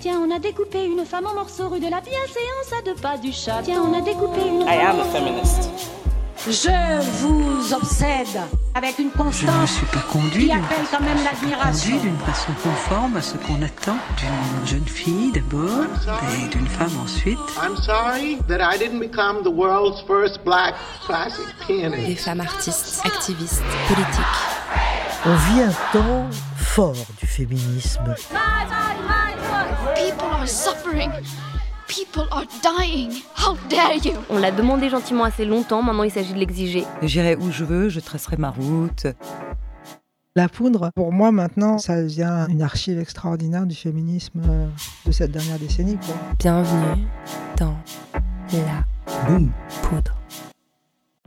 Tiens, on a découpé une femme en morceaux rue de la bienséance à deux pas du chat. Tiens, on a découpé une I am a feminist. Je vous obsède avec une Je ne constance suis pas conduit qui appelle quand même l'admiration. d'une façon conforme à ce qu'on attend d'une jeune fille d'abord et d'une femme ensuite. I'm sorry that I didn't become the world's first black classic pianist. Des femmes artistes, activistes, politiques. On vit un temps fort du féminisme. Suffering. People are dying. How dare you? On l'a demandé gentiment assez longtemps, maintenant il s'agit de l'exiger. J'irai où je veux, je tracerai ma route. La poudre, pour moi maintenant, ça devient une archive extraordinaire du féminisme euh, de cette dernière décennie. Quoi. Bienvenue dans la poudre.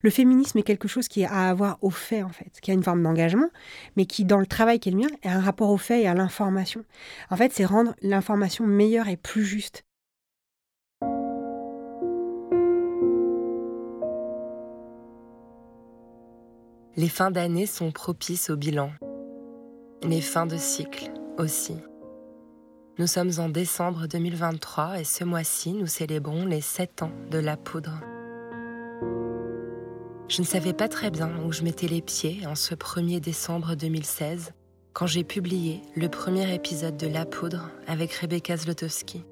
Le féminisme est quelque chose qui a à avoir au fait, en fait, qui a une forme d'engagement, mais qui, dans le travail qui est le mien, a un rapport au fait et à l'information. En fait, c'est rendre l'information meilleure et plus juste. Les fins d'année sont propices au bilan. Les fins de cycle aussi. Nous sommes en décembre 2023 et ce mois-ci, nous célébrons les 7 ans de la poudre. Je ne savais pas très bien où je mettais les pieds en ce 1er décembre 2016 quand j'ai publié le premier épisode de La Poudre avec Rebecca Zlotowski.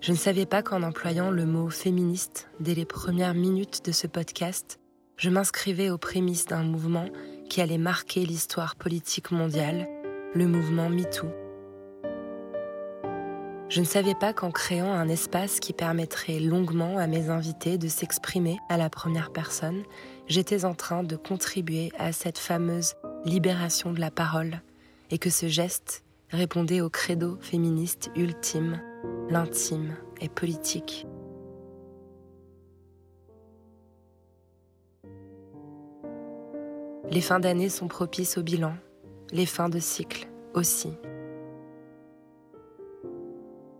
Je ne savais pas qu'en employant le mot féministe dès les premières minutes de ce podcast, je m'inscrivais aux prémices d'un mouvement qui allait marquer l'histoire politique mondiale, le mouvement MeToo. Je ne savais pas qu'en créant un espace qui permettrait longuement à mes invités de s'exprimer à la première personne, j'étais en train de contribuer à cette fameuse libération de la parole et que ce geste répondait au credo féministe ultime, l'intime et politique. Les fins d'année sont propices au bilan, les fins de cycle aussi.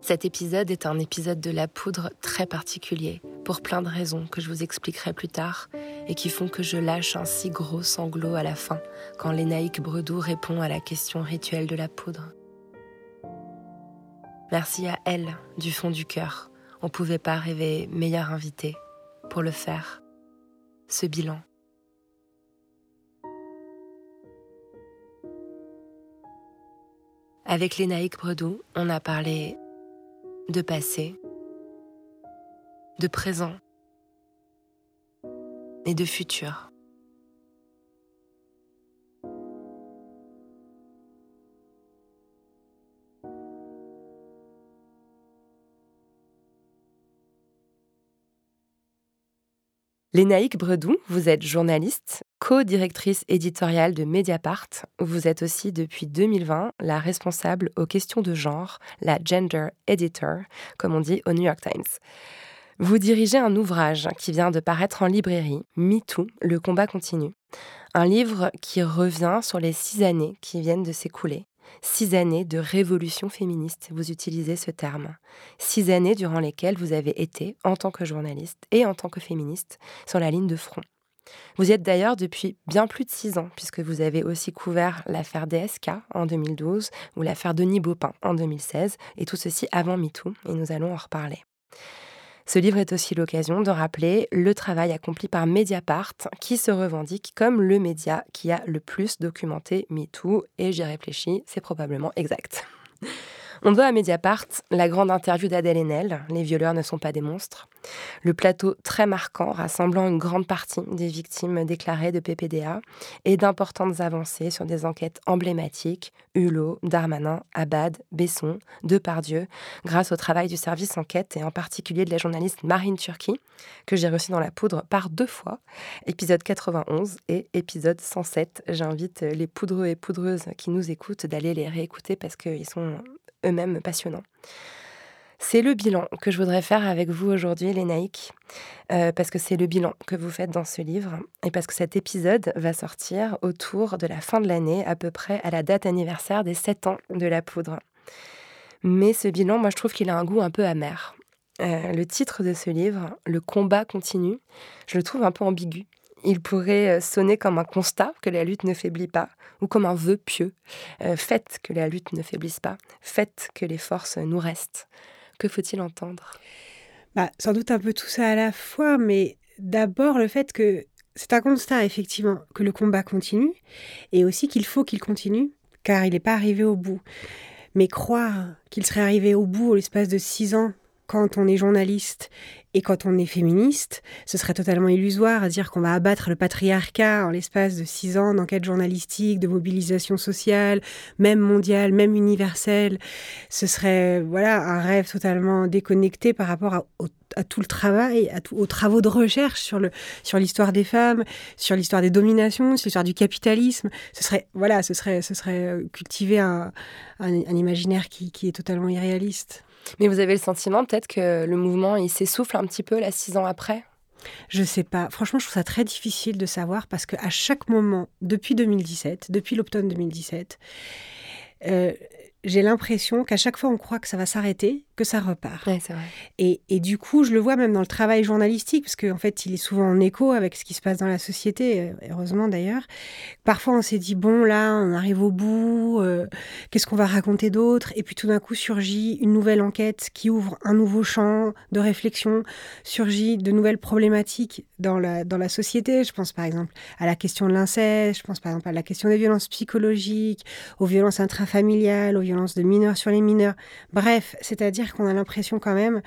Cet épisode est un épisode de la poudre très particulier, pour plein de raisons que je vous expliquerai plus tard, et qui font que je lâche un si gros sanglot à la fin, quand Lénaïque Bredou répond à la question rituelle de la poudre. Merci à elle, du fond du cœur. On ne pouvait pas rêver meilleur invité pour le faire. Ce bilan. Avec Lénaïque Bredou, on a parlé de passé, de présent et de futur. Lénaïque Bredou, vous êtes journaliste, co-directrice éditoriale de Mediapart. Vous êtes aussi depuis 2020 la responsable aux questions de genre, la gender editor, comme on dit au New York Times. Vous dirigez un ouvrage qui vient de paraître en librairie, MeToo, le combat continue. Un livre qui revient sur les six années qui viennent de s'écouler. Six années de révolution féministe, vous utilisez ce terme. Six années durant lesquelles vous avez été, en tant que journaliste et en tant que féministe, sur la ligne de front. Vous y êtes d'ailleurs depuis bien plus de six ans, puisque vous avez aussi couvert l'affaire DSK en 2012 ou l'affaire Denis Baupin en 2016, et tout ceci avant MeToo, et nous allons en reparler. Ce livre est aussi l'occasion de rappeler le travail accompli par Mediapart, qui se revendique comme le média qui a le plus documenté MeToo, et j'y réfléchis, c'est probablement exact. On doit à Mediapart la grande interview d'Adèle Haenel, Les violeurs ne sont pas des monstres. Le plateau très marquant rassemblant une grande partie des victimes déclarées de PPDA et d'importantes avancées sur des enquêtes emblématiques, Hulot, Darmanin, Abad, Besson, Depardieu, grâce au travail du service enquête et en particulier de la journaliste Marine Turki, que j'ai reçue dans la poudre par deux fois, épisode 91 et épisode 107. J'invite les poudreux et poudreuses qui nous écoutent d'aller les réécouter parce qu'ils sont eux-mêmes passionnants. C'est le bilan que je voudrais faire avec vous aujourd'hui, les euh, parce que c'est le bilan que vous faites dans ce livre, et parce que cet épisode va sortir autour de la fin de l'année, à peu près à la date anniversaire des 7 ans de la poudre. Mais ce bilan, moi, je trouve qu'il a un goût un peu amer. Euh, le titre de ce livre, Le combat continue, je le trouve un peu ambigu. Il pourrait euh, sonner comme un constat que la lutte ne faiblit pas, ou comme un vœu pieux. faites que la lutte ne faiblisse pas, faites que les forces nous restent. Que faut-il entendre? Bah, Sans doute un peu tout ça à la fois, mais d'abord le fait que c'est un constat, effectivement, que le combat continue, et aussi qu'il faut qu'il continue, car il n'est pas arrivé au bout. Mais croire qu'il serait arrivé au bout, au l'espace de six ans, quand on est journaliste et quand on est féministe, ce serait totalement illusoire à dire qu'on va abattre le patriarcat en l'espace de six ans d'enquête journalistique, de mobilisation sociale, même mondiale, même universelle. Ce serait voilà un rêve totalement déconnecté par rapport à, tout le travail, aux travaux de recherche sur l'histoire des femmes, sur l'histoire des dominations, sur l'histoire du capitalisme. Ce serait voilà, ce serait ce serait euh, cultiver un, imaginaire qui est totalement irréaliste. Mais vous avez le sentiment peut-être que le mouvement, il s'essouffle un petit peu là, six ans après? Je sais pas. Franchement, je trouve ça très difficile de savoir parce qu'à chaque moment, depuis 2017, depuis l'automne 2017, euh, j'ai l'impression qu'à chaque fois on croit que ça va s'arrêter, que ça repart. vrai. Et, et, du coup, je le vois même dans le travail journalistique, parce qu'en fait, il est souvent en écho avec ce qui se passe dans la société, euh, heureusement d'ailleurs. Parfois, on s'est dit, bon, là, on arrive au bout, euh, qu'est-ce qu'on va raconter d'autre? Et puis tout d'un coup, surgit une nouvelle enquête qui ouvre un nouveau champ de réflexion, surgit de nouvelles problématiques dans la, dans la société. Je pense par exemple à la question de l'inceste, je pense par exemple à la question des violences psychologiques, aux violences intrafamiliales, aux violences de mineurs sur les mineurs. Bref, c'est-à-dire qu'on a l'impression quand même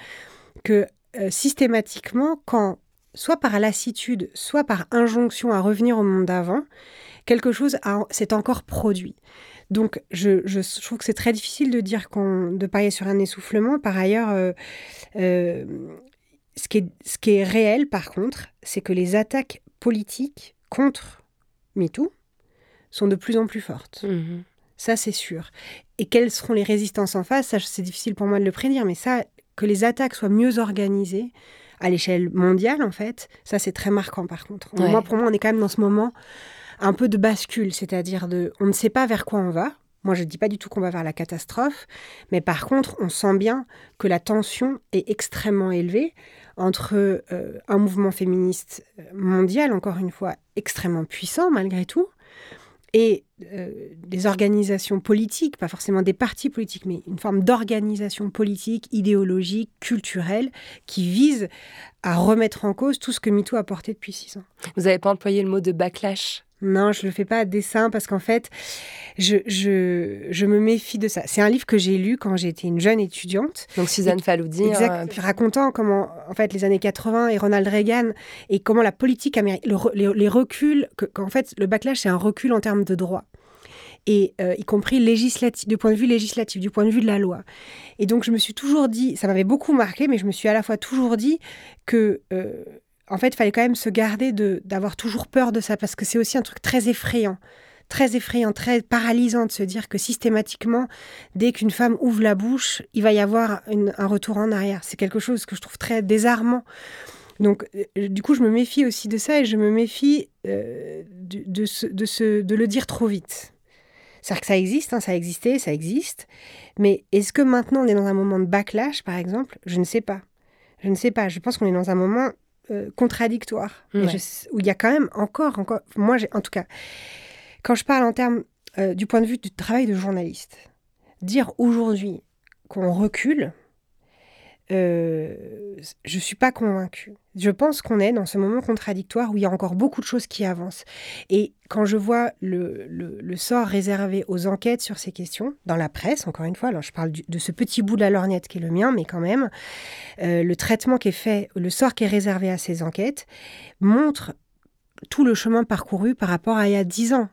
que euh, systématiquement, quand soit par lassitude, soit par injonction à revenir au monde d'avant, quelque chose s'est encore produit. Donc, je, trouve que c'est très difficile de dire qu'on, de parier sur un essoufflement. Par ailleurs, euh, euh, ce, qui est, ce qui est réel, par contre, c'est que les attaques politiques contre MeToo sont de plus en plus fortes. Mmh ça, c'est sûr. Et quelles seront les résistances en face? Ça, c'est difficile pour moi de le prédire, mais ça, que les attaques soient mieux organisées à l'échelle mondiale, en fait, ça, c'est très marquant, par contre. Moi, pour moi, on est quand même dans ce moment un peu de bascule, c'est-à-dire de, on ne sait pas vers quoi on va. Moi, je ne dis pas du tout qu'on va vers la catastrophe, mais par contre, on sent bien que la tension est extrêmement élevée entre euh, un mouvement féministe mondial, encore une fois, extrêmement puissant malgré tout, et euh, des organisations politiques, pas forcément des partis politiques, mais une forme d'organisation politique, idéologique, culturelle, qui vise à remettre en cause tout ce que MeToo a porté depuis six ans. Vous n'avez pas employé le mot de backlash? Non, je ne le fais pas à dessein parce qu'en fait, je, je, je, me méfie de ça. C'est un livre que j'ai lu quand j'étais une jeune étudiante. Donc Suzanne Faloudi. Exact. Puis racontant comment, en fait, les années 80 et Ronald Reagan et comment la politique américaine, les, reculs, qu'en fait, le backlash, c'est un recul en termes de droit et euh, y compris législatif, du point de vue législatif, du point de vue de la loi. Et donc je me suis toujours dit, ça m'avait beaucoup marqué, mais je me suis à la fois toujours dit que euh, en fait, il fallait quand même se garder d'avoir toujours peur de ça, parce que c'est aussi un truc très effrayant, très effrayant, très paralysant de se dire que systématiquement, dès qu'une femme ouvre la bouche, il va y avoir un retour en arrière. C'est quelque chose que je trouve très désarmant. Donc, euh, du coup, je me méfie aussi de ça et je me méfie euh, de, le dire trop vite. C'est-à-dire que ça existe, hein, ça a existé, ça existe. Mais est-ce que maintenant on est dans un moment de backlash, par exemple? Je ne sais pas. Je ne sais pas. Je pense qu'on est dans un moment euh, contradictoire, où il y a quand même encore, encore, moi en tout cas, quand je parle en termes euh, du point de vue du travail de journaliste, dire aujourd'hui qu'on recule, euh, je ne suis pas convaincue. Je pense qu'on est dans ce moment contradictoire où il y a encore beaucoup de choses qui avancent. Et quand je vois le, sort réservé aux enquêtes sur ces questions, dans la presse, encore une fois, alors je parle de ce petit bout de la lorgnette qui est le mien, mais quand même, euh, le traitement qui est fait, le sort qui est réservé à ces enquêtes, montre tout le chemin parcouru par rapport à il y a dix ans.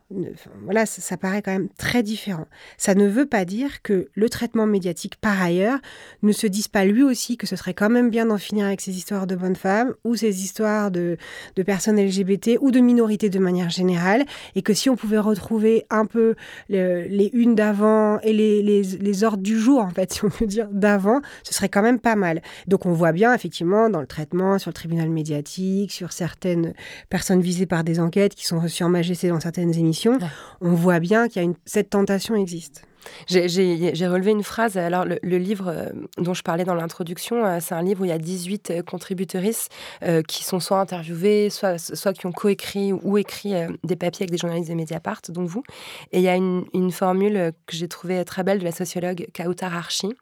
Voilà, ça, paraît quand même très différent. Ça ne veut pas dire que le traitement médiatique, par ailleurs, ne se dise pas lui aussi que ce serait quand même bien d'en finir avec ces histoires de bonnes femmes ou ces histoires de, de personnes LGBT ou de minorités de manière générale, et que si on pouvait retrouver un peu le, les unes d'avant et les, les, les ordres du jour, en fait, si on peut dire, d'avant, ce serait quand même pas mal. Donc on voit bien, effectivement, dans le traitement, sur le tribunal médiatique, sur certaines personnes visées par des enquêtes qui sont reçues en majesté dans certaines émissions, ouais. on voit bien qu'il y a une, cette tentation existe. J'ai relevé une phrase. Alors, le, le livre euh, dont je parlais dans l'introduction, euh, c'est un livre où il y a 18 euh, contributrices euh, qui sont soit interviewées, soit, soit qui ont coécrit ou écrit euh, des papiers avec des journalistes de Mediapart, dont vous. Et il y a une, une formule que j'ai trouvée très belle de la sociologue Kautar Archi.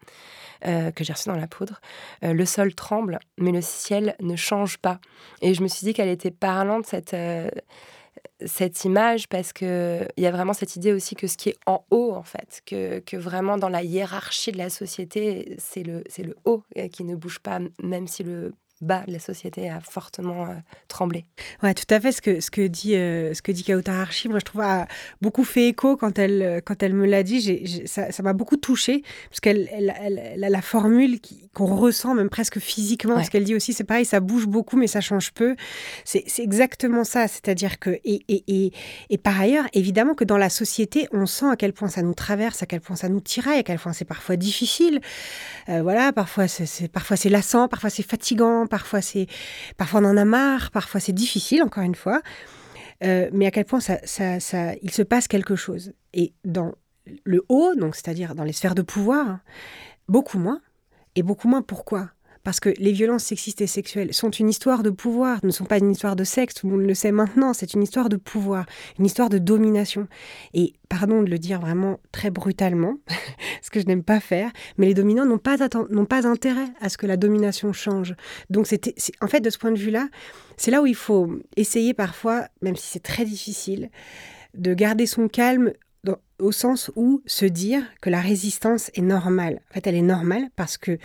Euh, que j'ai reçu dans la poudre. Euh, le sol tremble, mais le ciel ne change pas. Et je me suis dit qu'elle était parlante, cette, euh, cette image, parce qu'il y a vraiment cette idée aussi que ce qui est en haut, en fait, que, que vraiment dans la hiérarchie de la société, c'est le, le haut qui ne bouge pas, même si le bas de la société a fortement euh, tremblé. Ouais, tout à fait. Ce que, ce que dit, euh, ce que dit Kautar Archi, moi je trouve a beaucoup fait écho quand elle, quand elle me l'a dit. J'ai, ça, ça m'a beaucoup touchée parce qu'elle elle, elle, elle, a la formule qu'on ressent même presque physiquement. Ouais. Ce qu'elle dit aussi, c'est pareil, ça bouge beaucoup mais ça change peu. C'est, exactement ça. C'est-à-dire que et, et, et, et par ailleurs, évidemment que dans la société, on sent à quel point ça nous traverse, à quel point ça nous tiraille, à quel point c'est parfois difficile. Euh, voilà, parfois c'est, c'est parfois c'est lassant, parfois c'est fatigant parfois c'est parfois on en a marre, parfois c'est difficile encore une fois, euh, mais à quel point ça, ça, ça, il se passe quelque chose. Et dans le haut, donc c'est-à-dire dans les sphères de pouvoir, beaucoup moins. Et beaucoup moins pourquoi? Parce que les violences sexistes et sexuelles sont une histoire de pouvoir, ne sont pas une histoire de sexe, tout le monde le sait maintenant, c'est une histoire de pouvoir, une histoire de domination. Et pardon de le dire vraiment très brutalement, ce que je n'aime pas faire, mais les dominants n'ont pas, n'ont pas intérêt à ce que la domination change. Donc c'était, en fait, de ce point de vue-là, c'est là où il faut essayer parfois, même si c'est très difficile, de garder son calme au sens où se dire que la résistance est normale. En fait, elle est normale parce que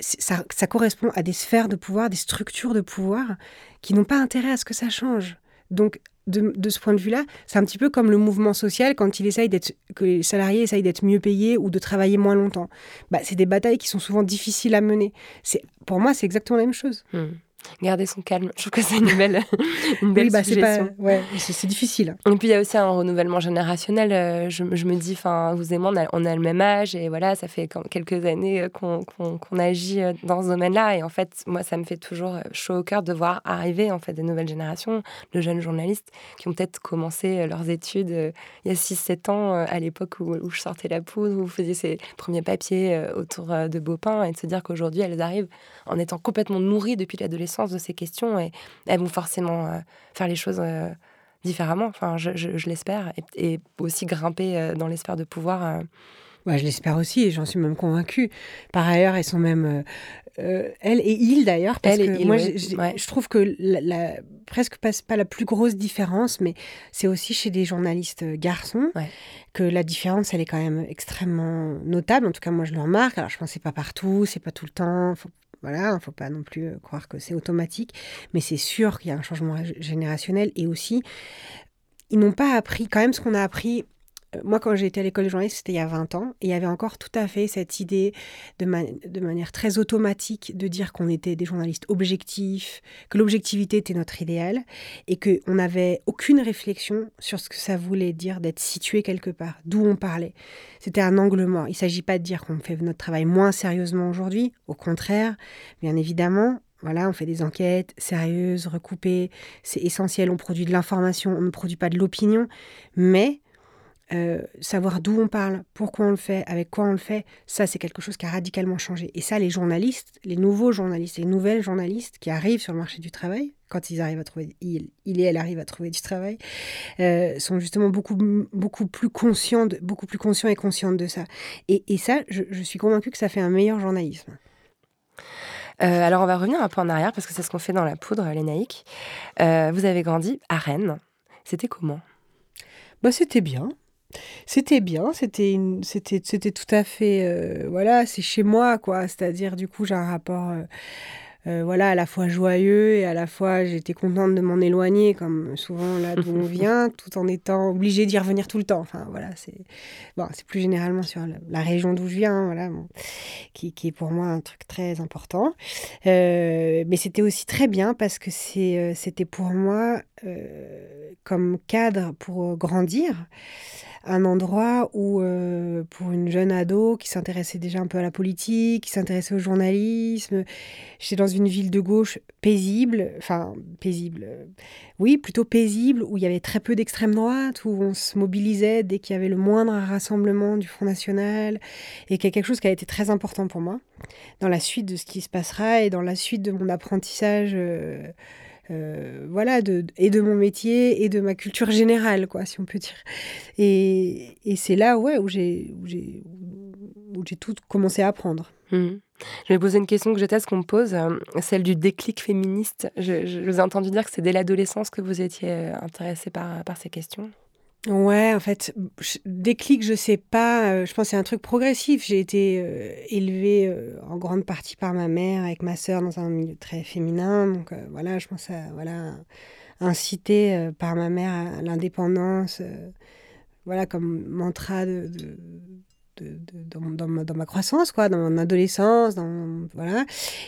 ça, correspond à des sphères de pouvoir, des structures de pouvoir qui n'ont pas intérêt à ce que ça change. Donc, de, ce point de vue-là, c'est un petit peu comme le mouvement social quand il essaye que les salariés essayent d'être mieux payés ou de travailler moins longtemps. Bah, c'est des batailles qui sont souvent difficiles à mener. C'est, pour moi, c'est exactement la même chose. Mmh garder son calme. Je trouve que c'est une belle, une belle oui, bah, suggestion. C'est, pas, ouais, c'est, c'est difficile. Et puis il y a aussi un renouvellement générationnel. Euh, je, je me dis, enfin, vous et moi, on a, on a, le même âge et voilà, ça fait quelques années euh, qu'on, qu'on, qu'on agit euh, dans ce domaine-là. Et en fait, moi, ça me fait toujours chaud au cœur de voir arriver en fait des nouvelles générations de jeunes journalistes qui ont peut-être commencé leurs études il y a 6-7 ans à l'époque où, où, je sortais la poudre, où vous faisiez ces premiers papiers autour de Beaupin et de se dire qu'aujourd'hui, elles arrivent en étant complètement nourries depuis l'adolescence de ces questions et elles vont forcément euh, faire les choses euh, différemment. Enfin, je, je, je l'espère et, et, aussi grimper euh, dans l'espoir de pouvoir. Ouais, je l'espère aussi et j'en suis même convaincue. Par ailleurs, elles sont même euh, elle et il d'ailleurs, parce elle que il, moi, ouais. je, ouais. je trouve que la, la, presque pas, pas la plus grosse différence, mais c'est aussi chez des journalistes garçons ouais. que la différence, elle est quand même extrêmement notable. En tout cas, moi, je le remarque. Alors, je pense que c'est pas partout, c'est pas tout le temps. Faut voilà, il ne faut pas non plus euh, croire que c'est automatique, mais c'est sûr qu'il y a un changement générationnel et aussi, ils n'ont pas appris, quand même ce qu'on a appris moi, quand j'ai été à l'école de journalisme, c'était il y a 20 ans, et il y avait encore tout à fait cette idée de manière très automatique de dire qu'on était des journalistes objectifs, que l'objectivité était notre idéal, et qu'on n'avait aucune réflexion sur ce que ça voulait dire d'être situé quelque part, d'où on parlait. C'était un angle mort. Il ne s'agit pas de dire qu'on fait notre travail moins sérieusement aujourd'hui, au contraire, bien évidemment, voilà, on fait des enquêtes sérieuses, recoupées, c'est essentiel, on produit de l'information, on ne produit pas de l'opinion, mais euh, savoir d'où on parle, pourquoi on le fait, avec quoi on le fait, ça c'est quelque chose qui a radicalement changé. Et ça, les journalistes, les nouveaux journalistes, les nouvelles journalistes qui arrivent sur le marché du travail, quand ils arrivent à trouver, il, il et elle arrivent à trouver du travail, euh, sont justement beaucoup, beaucoup plus conscients, de, beaucoup plus conscients et conscientes de ça. Et, et ça, je, je, suis convaincue que ça fait un meilleur journalisme. Euh, alors on va revenir un peu en arrière parce que c'est ce qu'on fait dans la poudre, les naïcs. Euh, vous avez grandi à Rennes. C'était comment? Bah, C'était bien. C'était bien, c'était c'était c'était tout à fait euh, voilà, c'est chez moi quoi, c'est-à-dire du coup j'ai un rapport euh, euh, voilà, à la fois joyeux et à la fois j'étais contente de m'en éloigner, comme souvent là d'où on vient, tout en étant obligée d'y revenir tout le temps. Enfin voilà, c'est bon, c'est plus généralement sur la, région d'où je viens, voilà, qui, qui, est pour moi un truc très important. Euh, mais c'était aussi très bien parce que c'est, c'était pour moi comme cadre pour grandir un endroit où, euh, pour une jeune ado qui s'intéressait déjà un peu à la politique, qui s'intéressait au journalisme, j'étais dans une ville de gauche paisible, enfin paisible, euh, oui, plutôt paisible, où il y avait très peu d'extrême droite, où on se mobilisait dès qu'il y avait le moindre rassemblement du Front National, et qui est quelque chose qui a été très important pour moi, dans la suite de ce qui se passera et dans la suite de mon apprentissage. Euh, euh, voilà, de, et de mon métier et de ma culture générale, quoi, si on peut dire. Et, et c'est là, ouais, où j'ai, où j'ai, où j'ai tout commencé à apprendre. Mmh. Je vais poser une question que déteste qu'on me pose, euh, celle du déclic féministe. Je, je, vous ai entendu dire que c'est dès l'adolescence que vous étiez euh, intéressée par, par ces questions. Ouais, en fait, déclic, je sais pas. Euh, je pense que c'est un truc progressif. J'ai été euh, élevée euh, en grande partie par ma mère, avec ma sœur, dans un milieu très féminin. Donc voilà, je pense à voilà, incité par ma mère à l'indépendance, voilà, comme mantra de, de, dans, ma, croissance, quoi, dans mon adolescence, dans, voilà.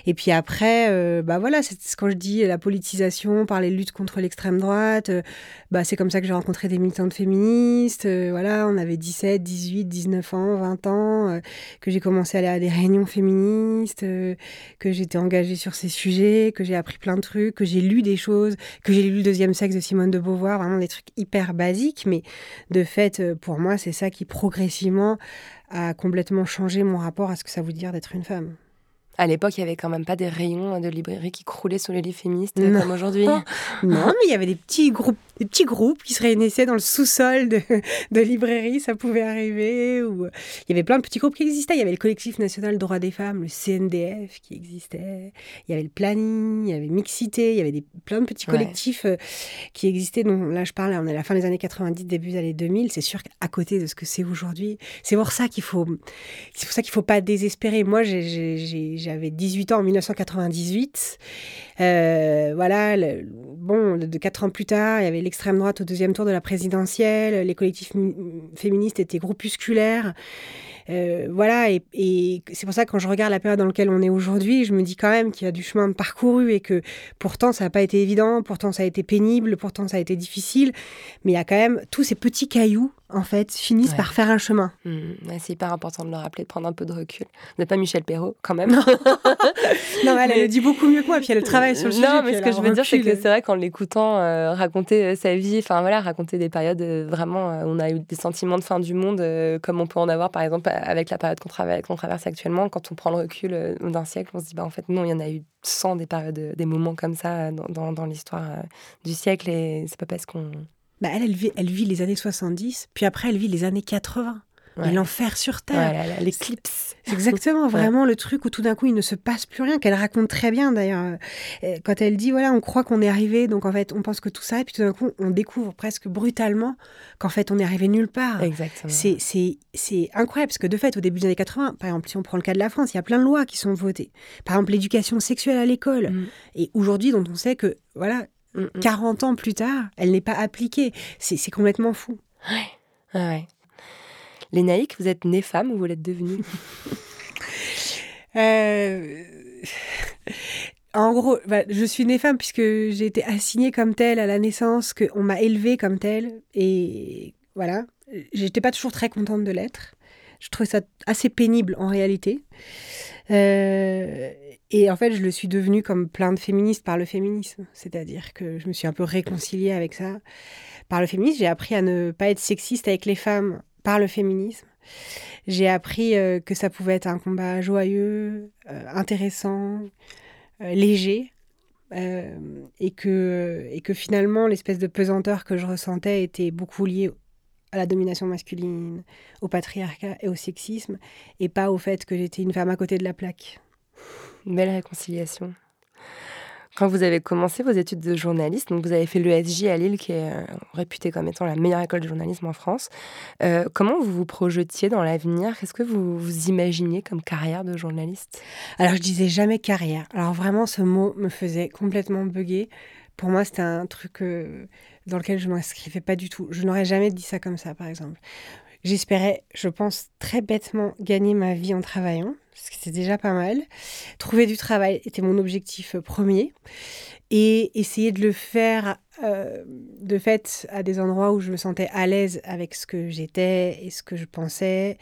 Et puis après, euh, bah voilà, c'est quand je dis la politisation par les luttes contre l'extrême droite, euh, bah c'est comme ça que j'ai rencontré des militantes féministes, euh, voilà, on avait 17, 18, 19 ans, 20 ans, que j'ai commencé à aller à des réunions féministes, que j'étais engagée sur ces sujets, que j'ai appris plein de trucs, que j'ai lu des choses, que j'ai lu le deuxième sexe de Simone de Beauvoir, vraiment des trucs hyper basiques, mais de fait, pour moi, c'est ça qui progressivement a complètement changé mon rapport à ce que ça veut dire d'être une femme. À l'époque, il y avait quand même pas des rayons de librairie qui croulaient sur les livres féministes comme aujourd'hui. non, mais il y avait des petits groupes des petits groupes qui se réunissaient dans le sous-sol de, de librairies, ça pouvait arriver. Ou... Il y avait plein de petits groupes qui existaient. Il y avait le collectif national droits des femmes, le CNDF qui existait. Il y avait le planning, il y avait Mixité, il y avait des, plein de petits collectifs euh, qui existaient. Donc là, je parle, on est à la fin des années 90, début des années 2000. C'est sûr qu'à côté de ce que c'est aujourd'hui, c'est pour ça qu'il faut, c'est pour ça qu'il faut pas désespérer. Moi, j'avais 18 ans en 1998. Euh, voilà, bon, de, quatre ans plus tard, il y avait l'extrême droite au deuxième tour de la présidentielle, les collectifs féministes étaient groupusculaires. Euh, voilà, et, c'est pour ça que quand je regarde la période dans laquelle on est aujourd'hui, je me dis quand même qu'il y a du chemin parcouru et que pourtant ça n'a pas été évident, pourtant ça a été pénible, pourtant ça a été difficile, mais il y a quand même tous ces petits cailloux en fait, finissent par faire un chemin. Mmh. c'est hyper important de le rappeler, de prendre un peu de recul. Vous n'êtes pas Michel Perrault, quand même. Non, elle, le dit beaucoup mieux que moi, puis elle travaille sur le sujet. Non, mais ce que je veux dire, c'est que c'est vrai qu'en l'écoutant euh, raconter euh, sa vie, enfin voilà, raconter des périodes euh, vraiment on a eu des sentiments de fin du monde, comme on peut en avoir par exemple avec la période qu'on traverse actuellement. Quand on prend le recul d'un siècle, on se dit, bah en fait, non, il y en a eu 100 des périodes, des moments comme ça dans, dans, dans l'histoire du siècle, et c'est pas parce qu'on bah, elle, elle vit, les années 70, puis après, elle vit les années 80. Et l'enfer sur Terre. l'éclipse. Exactement, vraiment le truc où tout d'un coup il ne se passe plus rien, qu'elle raconte très bien d'ailleurs. Euh, quand elle dit, voilà, on croit qu'on est arrivé, donc en fait on pense que tout ça, et puis tout d'un coup on découvre presque brutalement qu'en fait on est arrivé nulle part. Exactement. C'est incroyable, parce que de fait, au début des années 80, par exemple, si on prend le cas de la France, il y a plein de lois qui sont votées. Par exemple, l'éducation sexuelle à l'école. Mm. Et aujourd'hui, dont on sait que, voilà, 40 ans plus tard, elle n'est pas appliquée. C'est complètement fou. Ouais. ouais. Lénaïque, vous êtes née femme ou vous l'êtes devenue? Euh, En gros, bah, je suis née femme puisque j'ai été assignée comme telle à la naissance, qu'on m'a élevée comme telle. Et voilà, j'étais pas toujours très contente de l'être. Je trouvais ça assez pénible en réalité. Euh, et en fait, je le suis devenue comme plein de féministes par le féminisme. C'est-à-dire que je me suis un peu réconciliée avec ça. Par le féminisme, j'ai appris à ne pas être sexiste avec les femmes par le féminisme. J'ai appris euh, que ça pouvait être un combat joyeux, euh, intéressant, euh, léger. et, que, et que finalement, l'espèce de pesanteur que je ressentais était beaucoup liée à la domination masculine, au patriarcat et au sexisme, et pas au fait que j'étais une femme à côté de la plaque. Une belle réconciliation. Quand vous avez commencé vos études de journaliste, donc vous avez fait l'ESJ à Lille, qui est euh, réputée comme étant la meilleure école de journalisme en France. Euh, comment vous vous projetiez dans l'avenir? Qu'est-ce que vous, vous imaginiez comme carrière de journaliste? Alors, je disais jamais carrière. Alors, vraiment, ce mot me faisait complètement bugger. Pour moi, c'était un truc euh, dans lequel je ne m'inscrivais pas du tout. Je n'aurais jamais dit ça comme ça, par exemple. J'espérais, je pense, très bêtement gagner ma vie en travaillant, ce qui c'est déjà pas mal. Trouver du travail était mon objectif euh, premier. Et essayer de le faire euh, de fait à des endroits où je me sentais à l'aise avec ce que j'étais et ce que je pensais.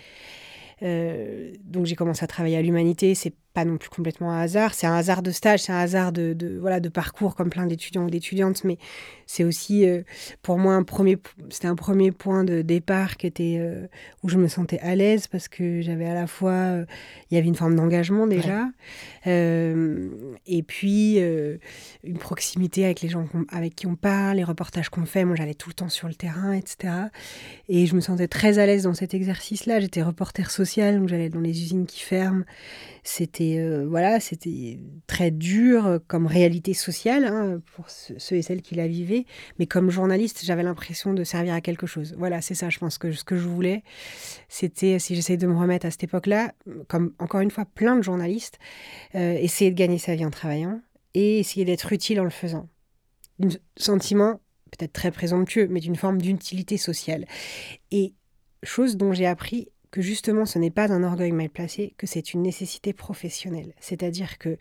Euh, donc j'ai commencé à travailler à l'humanité, c'est pas non plus complètement un hasard. C'est un hasard de stage, c'est un hasard de, voilà, de parcours comme plein d'étudiants ou d'étudiantes, mais c'est aussi euh, pour moi un premier, c'était un premier point de départ qui était euh, où je me sentais à l'aise parce que j'avais à la fois, euh, il y avait une forme d'engagement déjà, et puis une proximité avec les gens avec qui on parle, les reportages qu'on fait. Moi, j'allais tout le temps sur le terrain, etc. Et je me sentais très à l'aise dans cet exercice-là. J'étais reporter social, donc j'allais dans les usines qui ferment. C'était voilà, c'était très dur comme réalité sociale hein, pour ceux et celles qui la vivaient, mais comme journaliste, j'avais l'impression de servir à quelque chose. Voilà, c'est ça, je pense que ce que je voulais, c'était, si j'essaye de me remettre à cette époque-là, comme encore une fois plein de journalistes, euh, essayer de gagner sa vie en travaillant et essayer d'être utile en le faisant. Un sentiment peut-être très présomptueux, mais d'une forme d'utilité sociale. Et chose dont j'ai appris que justement ce n'est pas un orgueil mal placé, que c'est une nécessité professionnelle. C'est-à-dire que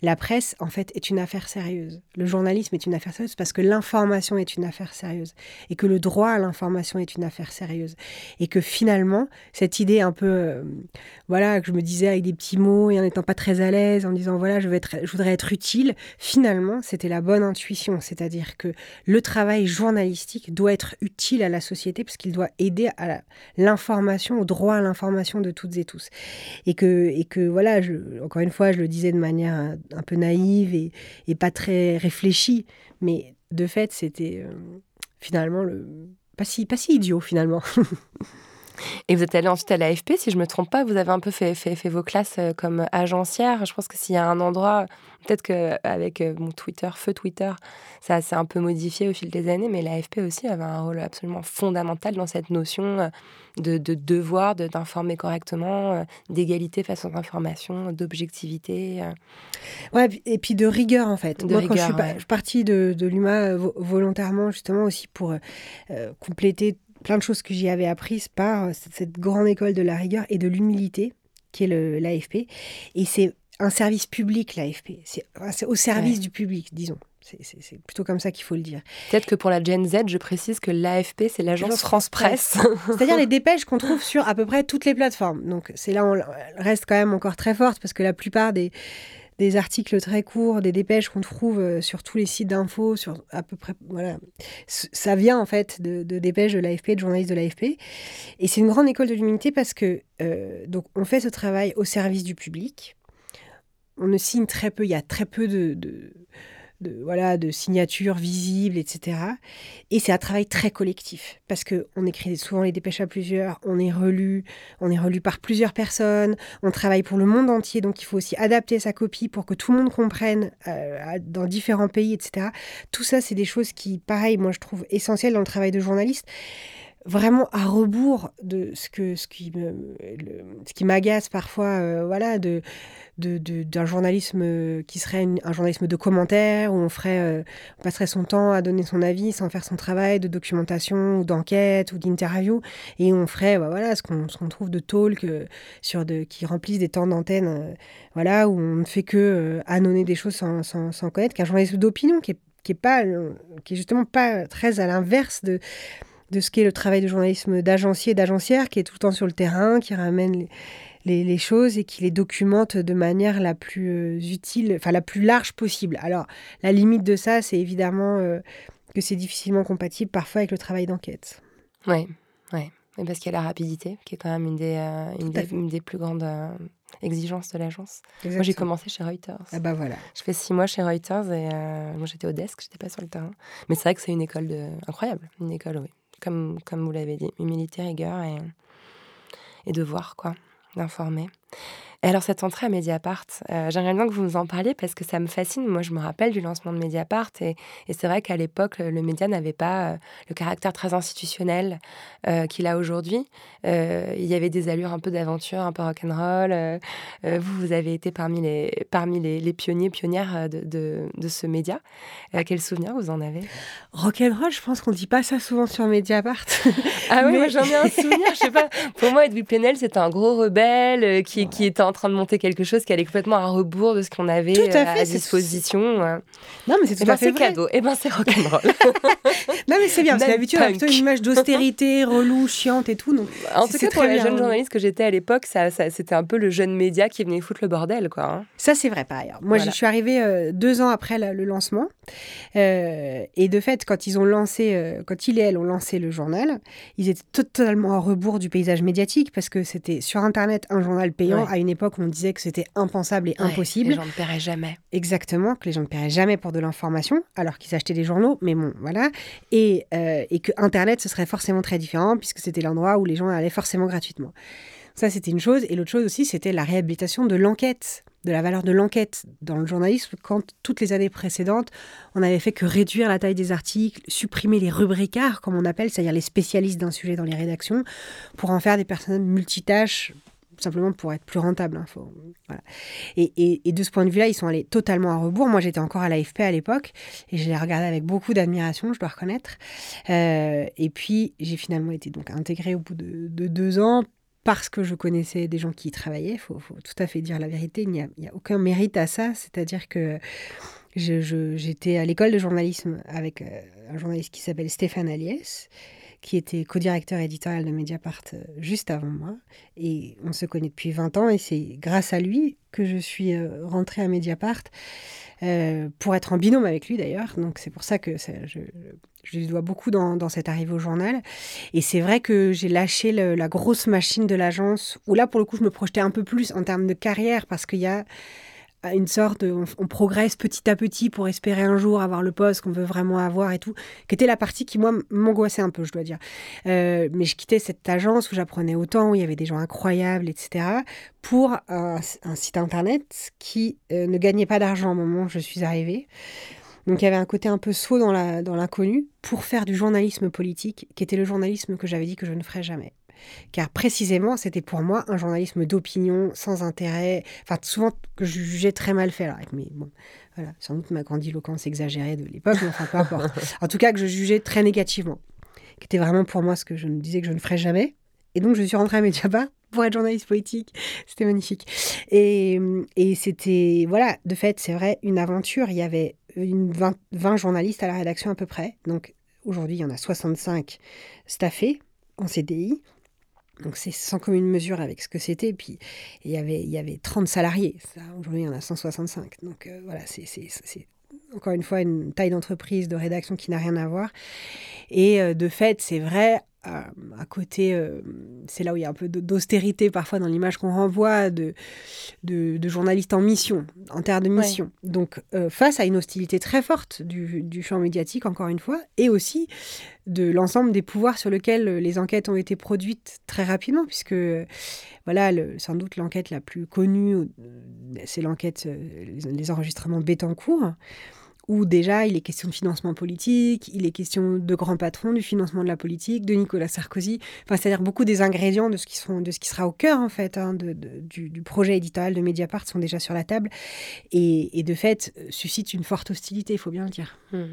la presse, en fait, est une affaire sérieuse. Le journalisme est une affaire sérieuse parce que l'information est une affaire sérieuse. Et que le droit à l'information est une affaire sérieuse. Et que finalement, cette idée un peu, euh, voilà, que je me disais avec des petits mots et en n'étant pas très à l'aise, en disant, voilà, je, vais être, je voudrais être utile, finalement, c'était la bonne intuition. C'est-à-dire que le travail journalistique doit être utile à la société parce qu'il doit aider à l'information, au droit l'information de toutes et tous. Et que, et que voilà, encore une fois, je le disais de manière un, peu naïve et, et, pas très réfléchie, mais de fait, c'était euh, finalement le, pas, si, pas si idiot finalement. Et vous êtes allé ensuite à l'AFP, si je ne me trompe pas, vous avez un peu fait, fait, fait vos classes euh, comme agencière. Je pense que s'il y a un endroit, peut-être qu'avec euh, mon Twitter, feu Twitter, ça s'est un peu modifié au fil des années, mais l'AFP aussi avait un rôle absolument fondamental dans cette notion euh, de, de devoir d'informer correctement, d'égalité face aux informations, d'objectivité. Ouais, et puis de rigueur en fait. Moi, quand je suis, partie de, de l'UMA volontairement, justement aussi pour compléter plein de choses que j'y avais apprises par euh, cette grande école de la rigueur et de l'humilité qui est l'AFP. Et c'est un service public, l'AFP. C'est au service du public, disons. C'est plutôt comme ça qu'il faut le dire. Peut-être que pour la Gen Z, je précise que l'AFP, c'est l'agence France Presse. C'est-à-dire les dépêches qu'on trouve sur à peu près toutes les plateformes. Donc c'est là, on reste quand même encore très forte parce que la plupart des, des articles très courts, des dépêches qu'on trouve euh, sur tous les sites d'infos, sur à peu près, voilà. Ça vient en fait de, dépêches de l'AFP, de journalistes de l'AFP. Et c'est une grande école de l'humanité parce que, euh, donc, on fait ce travail au service du public. On ne signe très peu, il y a très peu de de, voilà, de signatures visibles, etc. Et c'est un travail très collectif, parce qu'on écrit souvent les dépêches à plusieurs, on est relu, on est relu par plusieurs personnes, on travaille pour le monde entier, donc il faut aussi adapter sa copie pour que tout le monde comprenne euh, dans différents pays, etc. Tout ça, c'est des choses qui, pareil, moi je trouve essentielles dans le travail de journaliste vraiment à rebours de ce que ce qui ce qui m'agace parfois euh, voilà de d'un journalisme qui serait un journalisme de commentaires où on ferait euh, passerait son temps à donner son avis sans faire son travail de documentation ou d'enquête ou d'interview. Et on ferait bah, voilà ce qu'on trouve de talk euh, sur de qui remplissent des temps d'antenne voilà où on ne fait que annoncer des choses sans, sans, sans connaître. Qu'un journalisme d'opinion qui est qui est pas qui est justement pas très à l'inverse de de ce qu'est le travail de journalisme d'agencier et d'agencière, qui est tout le temps sur le terrain, qui ramène les, choses et qui les documente de manière la plus euh, utile, enfin la plus large possible. Alors, la limite de ça, c'est évidemment euh, que c'est difficilement compatible parfois avec le travail d'enquête. Oui, oui. Parce qu'il y a la rapidité, qui est quand même une des, euh, une, des plus grandes exigences de l'agence. Moi, j'ai commencé chez Reuters. Ah bah voilà. Je fais six mois chez Reuters et moi, j'étais au desk, j'étais pas sur le terrain. Mais c'est vrai que c'est une école de... incroyable, une école, oui comme, vous l'avez dit, humilité, rigueur et, et devoir, quoi, d'informer. Alors cette entrée à Mediapart, euh, j'aimerais bien que vous nous en parliez parce que ça me fascine. Moi, je me rappelle du lancement de Mediapart et, c'est vrai qu'à l'époque, le média n'avait pas euh, le caractère très institutionnel euh, qu'il a aujourd'hui. il y avait des allures un peu d'aventure, un peu rock'n'roll. vous, vous avez été parmi les, parmi les, pionniers, pionnières de, de, ce média. quel souvenir vous en avez? Rock'n'roll, je pense qu'on ne dit pas ça souvent sur Mediapart. ah oui, moi j'en ai un souvenir. je sais pas. Pour moi, Edwin Plenel, c'était un gros rebelle qui, qui était en train de monter quelque chose qui allait complètement à rebours de ce qu'on avait euh, à, disposition. Non, mais c'est tout eh ben, à fait cadeau. Et eh ben c'est rock'n'roll. non, mais c'est bien. Parce qu'habitude, on a plutôt une image d'austérité, relou, chiante et tout. Donc, en tout cas, pour les jeunes journalistes que j'étais à l'époque, ça, c'était un peu le jeune média qui venait foutre le bordel, quoi. Hein. Ça, c'est vrai, par ailleurs. Moi, je suis arrivée euh, deux ans après le lancement. Euh, et de fait, quand ils ont lancé, quand il et elle ont lancé le journal, ils étaient totalement à rebours du paysage médiatique parce que c'était sur Internet un journal payant à une époque on disait que c'était impensable et impossible. Les gens ne paieraient jamais. Exactement, que les gens ne paieraient jamais pour de l'information, alors qu'ils achetaient des journaux, mais bon, voilà. Et, euh, et que Internet, ce serait forcément très différent, puisque c'était l'endroit où les gens allaient forcément gratuitement. Ça, c'était une chose. Et l'autre chose aussi, c'était la réhabilitation de l'enquête, de la valeur de l'enquête dans le journalisme, quand toutes les années précédentes, on n'avait fait que réduire la taille des articles, supprimer les rubricards, comme on appelle, c'est-à-dire les spécialistes d'un sujet dans les rédactions, pour en faire des personnes multitâches simplement pour être plus rentable. Hein, et, de ce point de vue-là, ils sont allés totalement à rebours. Moi, j'étais encore à l'AFP à l'époque et je l'ai regardé avec beaucoup d'admiration, je dois reconnaître. Euh, et puis, j'ai finalement été donc intégrée au bout de, deux ans parce que je connaissais des gens qui y travaillaient. Il faut, tout à fait dire la vérité. Il n'y a, aucun mérite à ça. C'est-à-dire que j'étais à l'école de journalisme avec euh, un journaliste qui s'appelle Stéphane Aliès qui était co-directeur éditorial de Mediapart euh, juste avant moi. Et on se connaît depuis 20 ans et c'est grâce à lui que je suis euh, rentrée à Mediapart. Euh, pour être en binôme avec lui d'ailleurs. Donc c'est pour ça que je, lui dois beaucoup dans, dans, cette arrivée au journal. Et c'est vrai que j'ai lâché la grosse machine de l'agence, où là pour le coup je me projetais un peu plus en termes de carrière, parce qu'il y a une sorte on, progresse petit à petit pour espérer un jour avoir le poste qu'on veut vraiment avoir et tout, qui était la partie qui, moi, m'angoissait un peu, je dois dire. Euh, mais je quittais cette agence où j'apprenais autant, où il y avait des gens incroyables, etc., pour un, site internet qui euh, ne gagnait pas d'argent au moment où je suis arrivée. Donc il y avait un côté un peu saut dans l'inconnu pour faire du journalisme politique, qui était le journalisme que j'avais dit que je ne ferais jamais car précisément, c'était pour moi un journalisme d'opinion, sans intérêt, enfin souvent que je jugeais très mal fait. Alors, mais bon, voilà, sans doute ma grandiloquence exagérée de l'époque, mais enfin peu importe. en tout cas, que je jugeais très négativement, qui était vraiment pour moi ce que je me disais que je ne ferais jamais. Et donc, je suis rentrée à Mediapart pour être journaliste politique. C'était magnifique. Et, et c'était, voilà, de fait, c'est vrai, une aventure. Il y avait une 20, 20 journalistes à la rédaction à peu près. Donc, aujourd'hui, il y en a 65 staffés en CDI. Donc c'est sans commune mesure avec ce que c'était. Puis il y avait, il y avait 30 salariés. Aujourd'hui, il y en a 165. Donc euh, voilà, c'est encore une fois une taille d'entreprise, de rédaction qui n'a rien à voir. Et euh, de fait, c'est vrai, à côté, euh, c'est là où il y a un peu d'austérité parfois dans l'image qu'on renvoie de, de, journalistes en mission, en terre de mission. Donc, euh, face à une hostilité très forte du, du, champ médiatique, encore une fois, et aussi de l'ensemble des pouvoirs sur lesquels les enquêtes ont été produites très rapidement, puisque, voilà, sans doute l'enquête la plus connue, euh, c'est l'enquête, les enregistrements Bétancourt où déjà il est question de financement politique, il est question de grands patrons du financement de la politique, de Nicolas Sarkozy, enfin, c'est-à-dire beaucoup des ingrédients de ce qui, sont, de ce qui sera au cœur en fait hein, de, du, projet éditorial de Mediapart sont déjà sur la table et, de fait suscite une forte hostilité, il faut bien le dire. Mmh.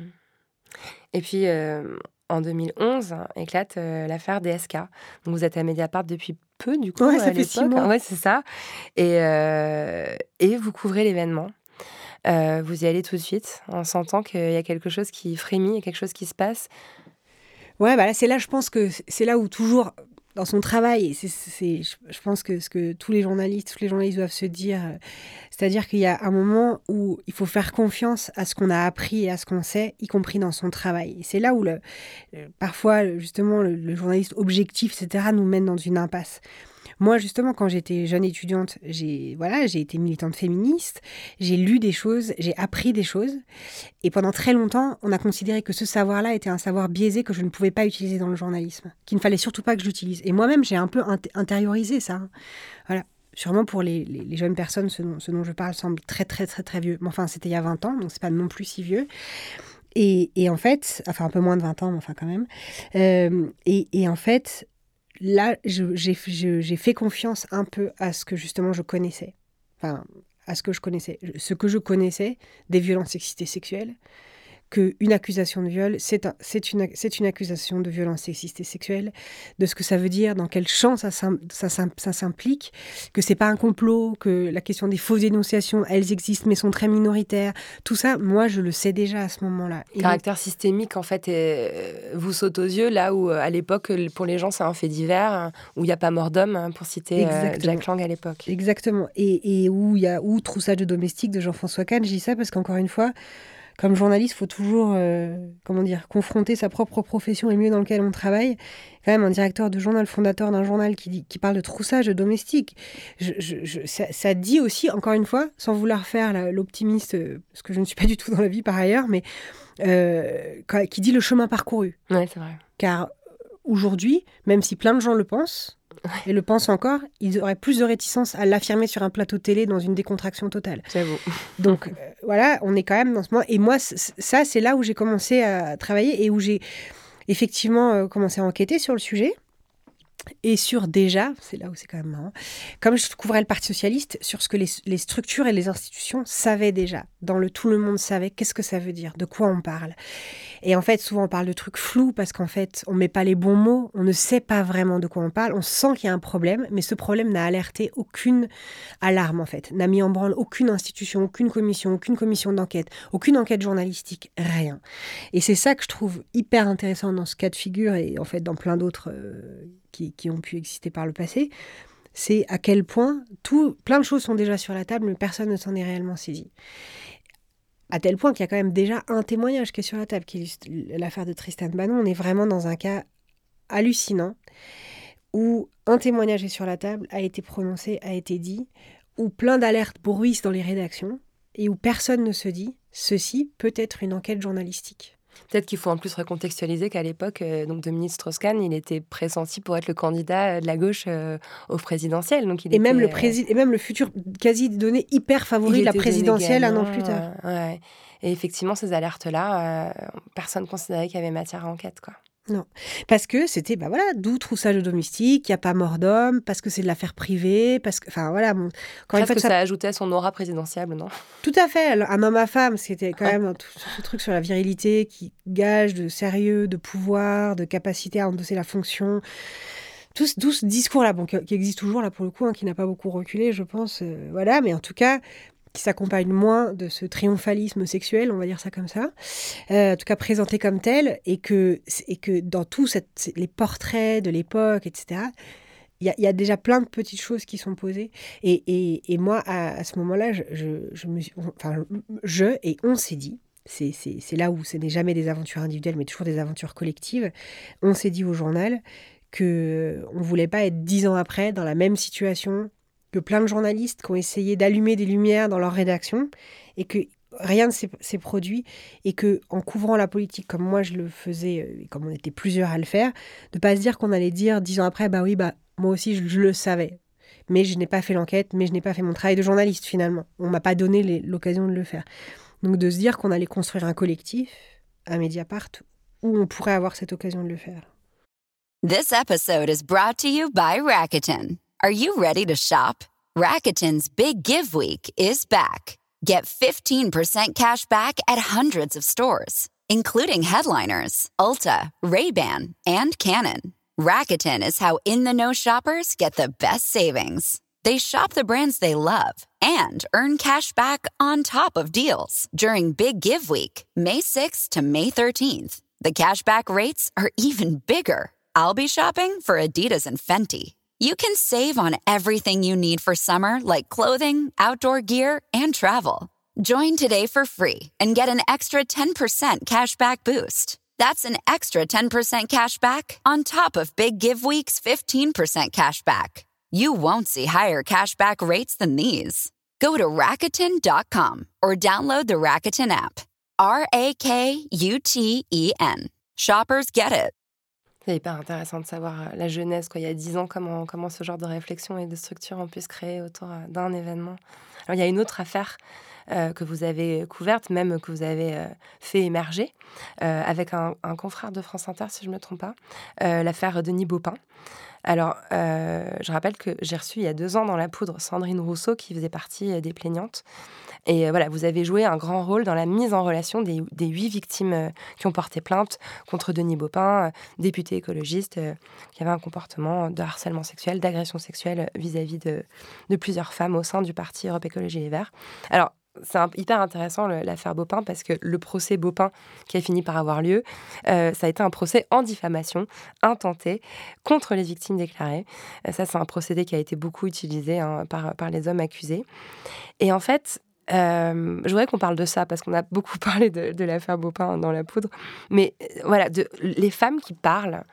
Et puis euh, en 2011 éclate euh, l'affaire DSK. Donc vous êtes à Mediapart depuis peu du coup ouais, ça fait six mois. Ouais, c'est ça. Et, euh, et vous couvrez l'événement. Euh, vous y allez tout de suite en sentant qu'il y a quelque chose qui frémit, il y a quelque chose qui se passe. Ouais, bah c'est là, je pense que c'est là où toujours dans son travail, je pense que ce que tous les journalistes, les journalistes doivent se dire, euh, c'est-à-dire qu'il y a un moment où il faut faire confiance à ce qu'on a appris et à ce qu'on sait, y compris dans son travail. c'est là où le, parfois, justement, le, journaliste objectif, etc., nous mène dans une impasse. Moi, justement, quand j'étais jeune étudiante, j'ai voilà, j'ai été militante féministe, j'ai lu des choses, j'ai appris des choses, et pendant très longtemps, on a considéré que ce savoir-là était un savoir biaisé que je ne pouvais pas utiliser dans le journalisme, qu'il ne fallait surtout pas que je l'utilise. Et moi-même, j'ai un peu intériorisé ça. Voilà. sûrement pour les, les, jeunes personnes, ce dont, ce dont, je parle semble très très très très vieux. Mais enfin, c'était il y a 20 ans, donc c'est pas non plus si vieux. Et, et, en fait, enfin un peu moins de 20 ans, mais enfin quand même. Euh, et, et, en fait, là, j'ai fait confiance un peu à ce que justement je connaissais. Enfin, à ce que je connaissais. Ce que je connaissais des violences et sexuelles, qu'une accusation de viol, c'est une, une accusation de violence sexiste et sexuelle, de ce que ça veut dire, dans quel champ ça, ça, ça s'implique, que c'est pas un complot, que la question des fausses dénonciations, elles existent mais sont très minoritaires. Tout ça, moi, je le sais déjà à ce moment-là. Caractère systémique, en fait, euh, vous saute aux yeux, là où, euh, à l'époque, pour les gens, c'est un fait divers, hein, où il n'y a pas mort d'homme, hein, pour citer euh, Jack Lang à l'époque. Exactement. Et, et où il y a où Troussage de domestique de Jean-François Kahn, je dis ça parce qu'encore une fois, comme journaliste, il faut toujours, euh, comment dire, confronter sa propre profession et le milieu dans lequel on travaille. Quand même, un directeur de journal, fondateur d'un journal qui, dit, qui parle de troussage domestique, je, ça, dit aussi, encore une fois, sans vouloir faire l'optimiste, euh, parce que je ne suis pas du tout dans la vie par ailleurs, mais euh, qui dit le chemin parcouru. Ouais, c'est vrai. Car aujourd'hui, même si plein de gens le pensent, et le pensent encore, ils auraient plus de réticence à l'affirmer sur un plateau télé dans une décontraction totale. J'avoue. Donc euh, voilà, on est quand même dans ce moment. Et moi, ça, c'est là où j'ai commencé à travailler et où j'ai effectivement euh, commencé à enquêter sur le sujet et sur déjà, c'est là où c'est quand même marrant, comme je couvrais le Parti socialiste, sur ce que les, structures et les institutions savaient déjà. Dans le tout le monde savait qu'est-ce que ça veut dire, de quoi on parle. Et en fait, souvent on parle de trucs flous parce qu'en fait, on met pas les bons mots, on ne sait pas vraiment de quoi on parle, on sent qu'il y a un problème, mais ce problème n'a alerté aucune alarme en fait, n'a mis en branle aucune institution, aucune commission, aucune commission d'enquête, aucune enquête journalistique, rien. Et c'est ça que je trouve hyper intéressant dans ce cas de figure et en fait dans plein d'autres. Euh, qui, ont pu exister par le passé, c'est à quel point tout, plein de choses sont déjà sur la table, mais personne ne s'en est réellement saisi. À tel point qu'il y a quand même déjà un témoignage qui est sur la table, qui est l'affaire de Tristan Bannon. On est vraiment dans un cas hallucinant où un témoignage est sur la table, a été prononcé, a été dit, où plein d'alertes bruissent dans les rédactions et où personne ne se dit ceci peut être une enquête journalistique. Peut-être qu'il faut en plus recontextualiser qu'à l'époque, euh, donc Dominique Strauss-Kahn, il était pressenti pour être le candidat de la gauche euh, au présidentiel. Donc il et, même le euh, et même le futur quasi donné hyper favori de la présidentielle un an plus tard. Et effectivement, ces alertes-là, personne ne considérait qu'il y avait matière à enquête. Quoi. Non, parce que c'était, bah voilà, d'où troussage domestique, il n'y a pas mort d'homme, parce que c'est de l'affaire privée, parce que, enfin voilà. Bon, quand Presque que ça... ça ajoutait son aura présidentielle, non? Tout à fait, un homme à femme, c'était quand même tout ce truc sur la virilité qui gage de sérieux, de pouvoir, de capacité à endosser la fonction. Tout, ce discours-là, bon, qui, existe toujours là pour le coup, hein, qui n'a pas beaucoup reculé, je pense, euh, voilà, mais en tout cas, qui s'accompagne moins de ce triomphalisme sexuel, on va dire ça comme ça, euh, en tout cas présenté comme tel, et que, et que dans tous les portraits de l'époque, etc., il y, a déjà plein de petites choses qui sont posées. Et, et, moi, à, ce moment-là, je, je, me enfin, je et on s'est dit, c'est là où ce n'est jamais des aventures individuelles, mais toujours des aventures collectives, on s'est dit au journal que on voulait pas être dix ans après dans la même situation que plein de journalistes qui ont essayé d'allumer des lumières dans leur rédaction et que rien ne s'est produit et que en couvrant la politique comme moi je le faisais euh, et comme on était plusieurs à le faire, de pas se dire qu'on allait dire dix ans après bah oui bah moi aussi je, le savais, mais je n'ai pas fait l'enquête, mais je n'ai pas fait mon travail de journaliste finalement. On m'a pas donné l'occasion de le faire. Donc de se dire qu'on allait construire un collectif, un Mediapart, où on pourrait avoir cette occasion de le faire. This episode is brought to you by Rakuten. Are you ready to shop? Rakuten's Big Give Week is back. Get 15% cash back at hundreds of stores, including headliners, Ulta, Ray-Ban, and Canon. Rakuten is how in-the-know shoppers get the best savings. They shop the brands they love and earn cash back on top of deals during Big Give Week, May 6th to May 13th. The cashback rates are even bigger. I'll be shopping for Adidas and Fenty. You can save on everything you need for summer, like clothing, outdoor gear, and travel. Join today for free and get an extra 10% cashback boost. That's an extra 10% cashback on top of Big Give Week's 15% cashback. You won't see higher cashback rates than these. Go to Rakuten.com or download the Rakuten app. R A K U T E N. Shoppers get it. C'est hyper intéressant de savoir euh, la jeunesse, quoi, il y a dix ans, comment, comment ce genre de réflexion et de structure ont pu se créer autour euh, d'un événement. Alors, il y a une autre affaire euh, que vous avez couverte, même que vous avez fait émerger, avec un, confrère de France Inter, si je ne me trompe pas, l'affaire Denis Baupin. Alors, je rappelle que j'ai reçu il y a deux ans dans la poudre Sandrine Rousseau, qui faisait partie des plaignantes. Et euh, voilà, vous avez joué un grand rôle dans la mise en relation des, huit victimes euh, qui ont porté plainte contre Denis Baupin, euh, député écologiste, qui avait un comportement de harcèlement sexuel, d'agression sexuelle vis-à-vis de, plusieurs femmes au sein du parti Europe Écologie Les Verts. Alors, c'est hyper intéressant l'affaire Baupin parce que le procès Baupin qui a fini par avoir lieu, ça a été un procès en diffamation intenté contre les victimes déclarées. ça, c'est un procédé qui a été beaucoup utilisé hein, par les hommes accusés. Et en fait, euh, je voudrais qu'on parle de ça parce qu'on a beaucoup parlé de, l'affaire Beaupin dans la poudre. Mais euh, voilà, les femmes qui parlent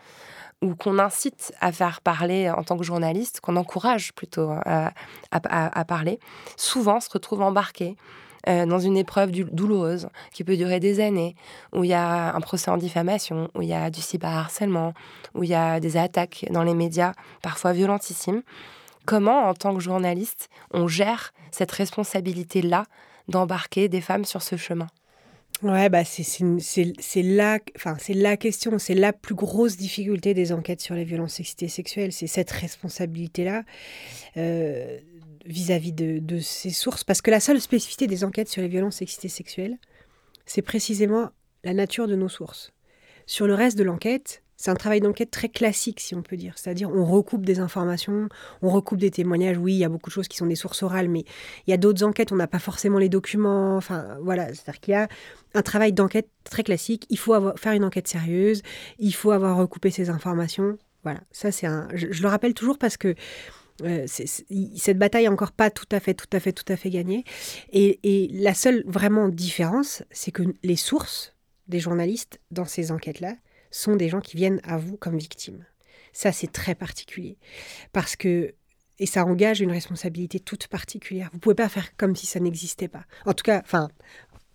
ou qu'on incite à faire parler en tant que journaliste, qu'on encourage plutôt à, à, parler, souvent se retrouvent embarquées euh, dans une épreuve douloureuse qui peut durer des années, où il y a un procès en diffamation, où il y a du cyberharcèlement, où il y a des attaques dans les médias, parfois violentissimes. Comment, en tant que journaliste, on gère cette responsabilité-là d'embarquer des femmes sur ce chemin? Ouais, bah c'est la, question, c'est la plus grosse difficulté des enquêtes sur les violences sexuelles, c'est cette responsabilité-là euh, vis-à-vis de, de, ces sources. Parce que la seule spécificité des enquêtes sur les violences sexuelles, c'est précisément la nature de nos sources. Sur le reste de l'enquête, c'est un travail d'enquête très classique, si on peut dire. C'est-à-dire, on recoupe des informations, on recoupe des témoignages. Oui, il y a beaucoup de choses qui sont des sources orales, mais il y a d'autres enquêtes, on n'a pas forcément les documents. Enfin, voilà. C'est-à-dire qu'il y a un travail d'enquête très classique. Il faut faire une enquête sérieuse, il faut avoir recoupé ces informations. Voilà. Ça, c'est. Je, le rappelle toujours parce que. Euh, cette bataille est encore pas tout à fait, tout à fait, tout à fait gagnée. Et, et la seule vraiment différence, c'est que les sources des journalistes dans ces enquêtes-là, sont des gens qui viennent à vous comme victimes. Ça, c'est très particulier. Parce que et ça engage une responsabilité toute particulière. Vous pouvez pas faire comme si ça n'existait pas. En tout cas, enfin,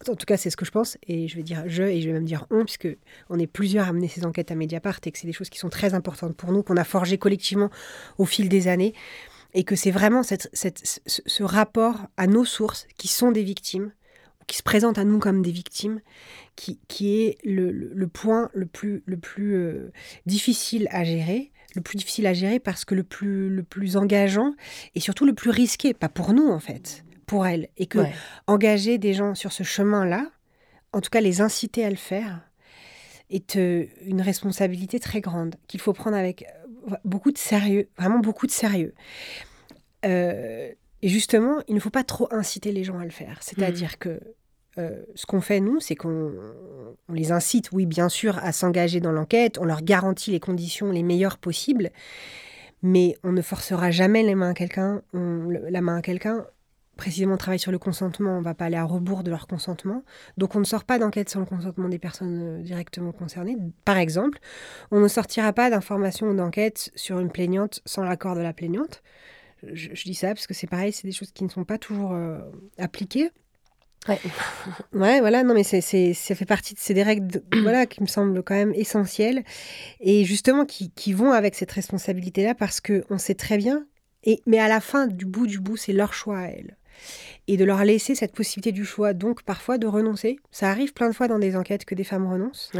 en tout cas, c'est ce que je pense. Et je vais dire je et je vais même dire on, puisque on est plusieurs à mener ces enquêtes à Mediapart et que c'est des choses qui sont très importantes pour nous, qu'on a forgé collectivement au fil des années. Et que c'est vraiment cette, ce rapport à nos sources qui sont des victimes, qui se présentent à nous comme des victimes, qui, qui est le, le, point le plus, le plus euh, difficile à gérer, le plus difficile à gérer parce que le plus, le plus engageant et surtout le plus risqué, pas pour nous en fait, pour elles. Et que engager des gens sur ce chemin-là, en tout cas les inciter à le faire, est euh, une responsabilité très grande qu'il faut prendre avec euh, beaucoup de sérieux, vraiment beaucoup de sérieux. Et justement, il ne faut pas trop inciter les gens à le faire. C'est-à-dire mmh. que euh, ce qu'on fait, nous, c'est qu'on les incite, oui, bien sûr, à s'engager dans l'enquête, on leur garantit les conditions les meilleures possibles, mais on ne forcera jamais les mains à quelqu'un, la main à quelqu'un. Précisément, on travaille sur le consentement, on ne va pas aller à rebours de leur consentement. Donc, on ne sort pas d'enquête sans le consentement des personnes euh, directement concernées. Par exemple, on ne sortira pas d'informations ou d'enquête sur une plaignante sans l'accord de la plaignante je, dis ça parce que c'est pareil, c'est des choses qui ne sont pas toujours euh, appliquées. Ouais. ouais, voilà, non, mais c'est, c'est, ça fait partie de ces des règles voilà, qui me semblent quand même essentielles et justement qui, qui vont avec cette responsabilité-là parce qu'on sait très bien, et, mais à la fin du bout du bout, c'est leur choix à elles. Et de leur laisser cette possibilité du choix, donc parfois de renoncer. Ça arrive plein de fois dans des enquêtes que des femmes renoncent,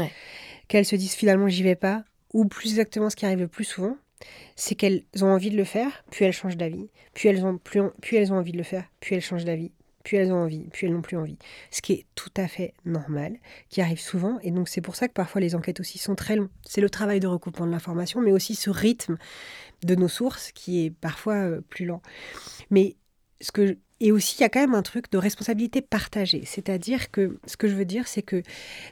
qu'elles se disent finalement j'y vais pas, ou plus exactement ce qui arrive le plus souvent, c'est qu'elles ont envie de le faire, puis elles changent d'avis, puis elles ont plus, puis elles ont envie de le faire, puis elles changent d'avis, puis elles ont envie, puis elles n'ont plus envie. Ce qui est tout à fait normal, qui arrive souvent, et donc c'est pour ça que parfois les enquêtes aussi sont très longues. C'est le travail de recoupement de l'information, mais aussi ce rythme de nos sources qui est parfois euh, plus lent. Mais ce que et aussi, il y a quand même un truc de responsabilité partagée. C'est-à-dire que, ce que je veux dire, c'est que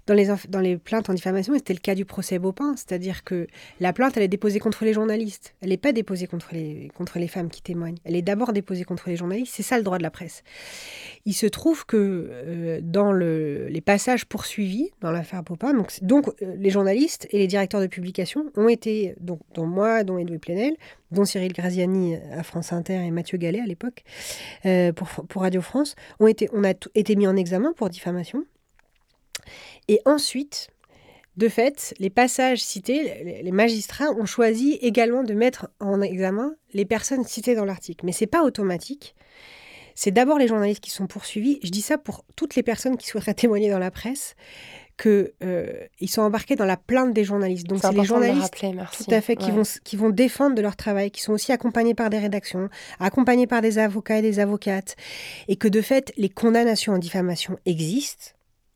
dans les, plaintes en diffamation, c'était le cas du procès Beaupin, c'est-à-dire que la plainte, elle est déposée contre les journalistes. Elle n'est pas déposée contre les, contre les femmes qui témoignent. Elle est d'abord déposée contre les journalistes. C'est ça le droit de la presse. Il se trouve que euh, dans le, les passages poursuivis dans l'affaire Beaupin, donc, donc euh, les journalistes et les directeurs de publication ont été, donc, dont moi, dont Edouard Plenel, dont Cyril Graziani à France Inter et Mathieu Gallet à l'époque, euh, pour, pour, Radio France, ont été, on a été mis en examen pour diffamation. Et ensuite, de fait, les passages cités, les magistrats ont choisi également de mettre en examen les personnes citées dans l'article. Mais c'est pas automatique. C'est d'abord les journalistes qui sont poursuivis. Je dis ça pour toutes les personnes qui souhaiteraient témoigner dans la presse qu'ils euh, sont embarqués dans la plainte des journalistes. Donc c'est les journalistes tout à fait qui, vont, qui vont défendre de leur travail, qui sont aussi accompagnés par des rédactions, accompagnés par des avocats et des avocates, et que de fait les condamnations en diffamation existent.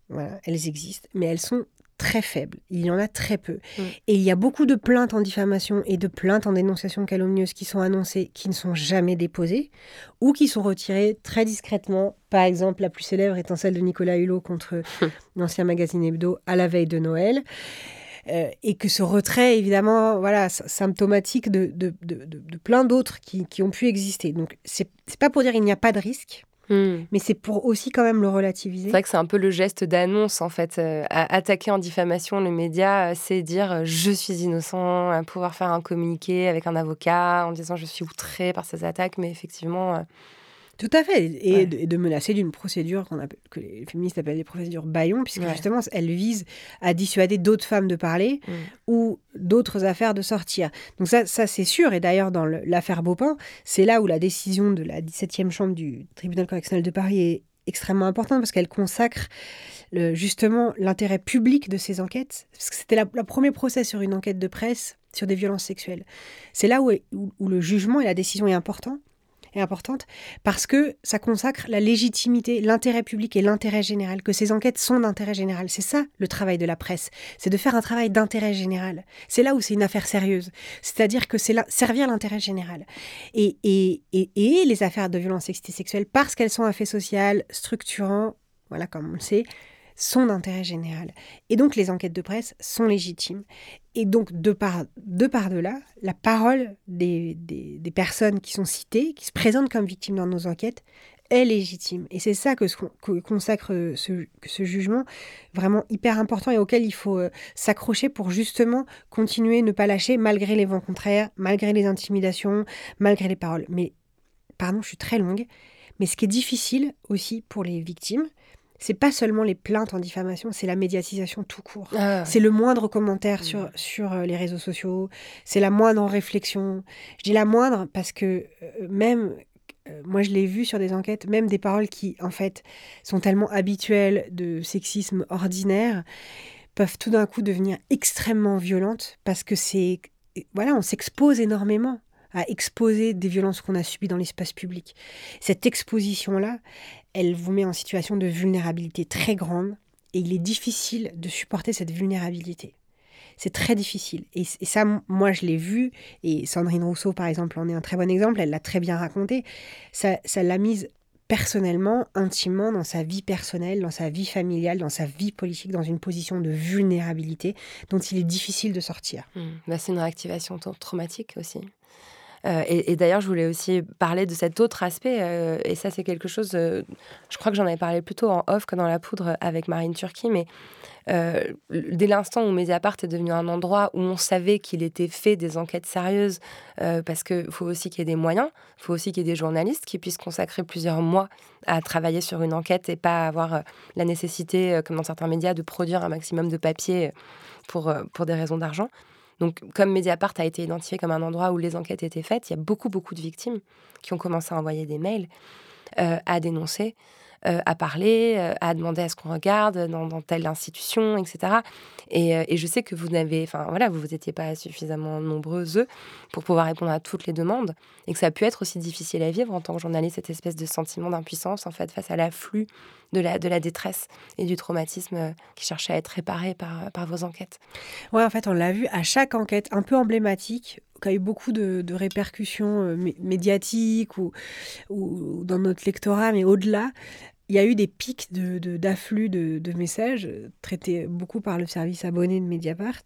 Voilà, elles existent, mais elles sont très faible. Il y en a très peu. Mm. Et il y a beaucoup de plaintes en diffamation et de plaintes en dénonciation calomnieuse qui sont annoncées, qui ne sont jamais déposées, ou qui sont retirées très discrètement. Par exemple, la plus célèbre étant celle de Nicolas Hulot contre l'ancien magazine Hebdo à la veille de Noël. Euh, et que ce retrait, évidemment, voilà, symptomatique de, de, de, plein d'autres qui, qui, ont pu exister. Donc, c'est pas pour dire qu'il n'y a pas de risque, Hmm. Mais c'est pour aussi quand même le relativiser. C'est vrai que c'est un peu le geste d'annonce en fait. Euh, attaquer en diffamation le média, euh, c'est dire euh, je suis innocent, pouvoir faire un communiqué avec un avocat en disant je suis outré par ces attaques, mais effectivement tout à fait. Et, de, menacer d'une procédure qu'on appelle, que les féministes appellent les procédures Bayon, puisque justement, elle vise à dissuader d'autres femmes de parler mm. ou d'autres affaires de sortir. Donc ça, ça c'est sûr. Et d'ailleurs, dans l'affaire Beaupin, c'est là où la décision de la 17e chambre du tribunal correctionnel de Paris est extrêmement importante parce qu'elle consacre le, justement l'intérêt public de ces enquêtes. Parce que c'était le premier procès sur une enquête de presse sur des violences sexuelles. C'est là où, où, le jugement et la décision est important est importante parce que ça consacre la légitimité, l'intérêt public et l'intérêt général, que ces enquêtes sont d'intérêt général. C'est ça le travail de la presse, c'est de faire un travail d'intérêt général. C'est là où c'est une affaire sérieuse, c'est-à-dire que c'est servir l'intérêt général. Et, et, les affaires de violence sexuelle, parce qu'elles sont un fait social structurant, voilà comme on le sait, sont d'intérêt général. Et donc les enquêtes de presse sont légitimes. Et donc de par de, par de là, la parole des, des, personnes qui sont citées, qui se présentent comme victimes dans nos enquêtes, est légitime. Et c'est ça que, consacre ce, ce, jugement, vraiment hyper important et auquel il faut euh, s'accrocher pour justement continuer, ne pas lâcher malgré les vents contraires, malgré les intimidations, malgré les paroles. Mais, pardon, je suis très longue, mais ce qui est difficile aussi pour les victimes, c'est pas seulement les plaintes en diffamation, c'est la médiatisation tout court. Ah. C'est le moindre commentaire sur, sur euh, les réseaux sociaux, c'est la moindre réflexion. Je dis la moindre parce que euh, même, euh, moi je l'ai vu sur des enquêtes, même des paroles qui en fait sont tellement habituelles de sexisme ordinaire peuvent tout d'un coup devenir extrêmement violentes parce que c'est voilà, on s'expose énormément à exposer des violences qu'on a subies dans l'espace public. Cette exposition-là, elle vous met en situation de vulnérabilité très grande et il est difficile de supporter cette vulnérabilité. C'est très difficile. Et, ça, moi, je l'ai vu, et Sandrine Rousseau, par exemple, en est un très bon exemple, elle l'a très bien raconté. Ça, l'a mise personnellement, intimement, dans sa vie personnelle, dans sa vie familiale, dans sa vie politique, dans une position de vulnérabilité dont il est difficile de sortir. Mmh. Bah, c'est une réactivation traumatique aussi. Euh, et, d'ailleurs, je voulais aussi parler de cet autre aspect, euh, et ça, c'est quelque chose, euh, je crois que j'en avais parlé plutôt en off que dans la poudre avec Marine Turquie, mais dès l'instant où Mediapart est devenu un endroit où on savait qu'il était fait des enquêtes sérieuses, parce qu'il faut aussi qu'il y ait des moyens, il faut aussi qu'il y ait des journalistes qui puissent consacrer plusieurs mois à travailler sur une enquête et pas avoir la nécessité, comme dans certains médias, de produire un maximum de papier pour, pour des raisons d'argent. Donc, comme Mediapart a été identifié comme un endroit où les enquêtes étaient faites, il y a beaucoup, beaucoup de victimes qui ont commencé à envoyer des mails, euh, à dénoncer, euh, à parler, euh, à demander à ce qu'on regarde dans, telle institution, etc. Et, je sais que vous n'avez, enfin voilà, vous n'étiez pas suffisamment nombreuses pour pouvoir répondre à toutes les demandes, et que ça a pu être aussi difficile à vivre en tant que journaliste, cette espèce de sentiment d'impuissance en fait face à l'afflux de la, de la détresse et du traumatisme qui cherchait à être réparé par, par vos enquêtes. Ouais, en fait, on l'a vu à chaque enquête un peu emblématique qui a eu beaucoup de, répercussions médiatiques ou, ou, dans notre lectorat, mais au-delà, il y a eu des pics d'afflux de, de, messages traités beaucoup par le service abonné de Mediapart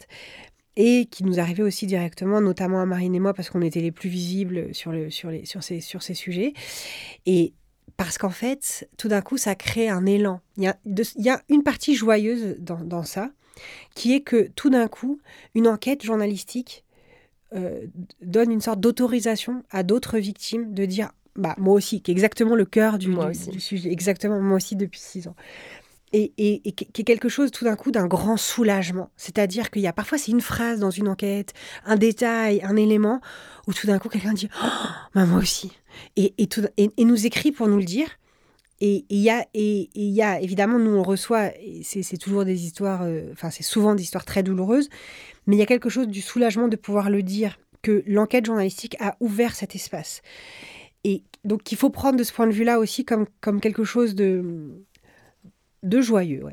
et qui nous arrivaient aussi directement, notamment à Marine et moi, parce qu'on était les plus visibles sur, le, sur, les, sur, ces, sur ces sujets. Et parce qu'en fait, tout d'un coup, ça crée un élan. Il y a, une partie joyeuse dans, dans, ça, qui est que tout d'un coup, une enquête journalistique euh, donne une sorte d'autorisation à d'autres victimes de dire bah, moi aussi, qui est exactement le cœur du, du, sujet. Exactement, moi aussi depuis six ans. et, et, qui est quelque chose tout d'un coup d'un grand soulagement. C'est-à-dire qu'il y a parfois c'est une phrase dans une enquête, un détail, un élément, où tout d'un coup quelqu'un dit oh, bah, moi aussi et, et, tout, et, nous écrit pour nous le dire. Et il y, a, et, y a, évidemment, nous on reçoit, c'est toujours des histoires, euh, enfin c'est souvent des histoires très douloureuses, mais il y a quelque chose du soulagement de pouvoir le dire, que l'enquête journalistique a ouvert cet espace. Donc il faut prendre de ce point de vue-là aussi comme, quelque chose de, joyeux.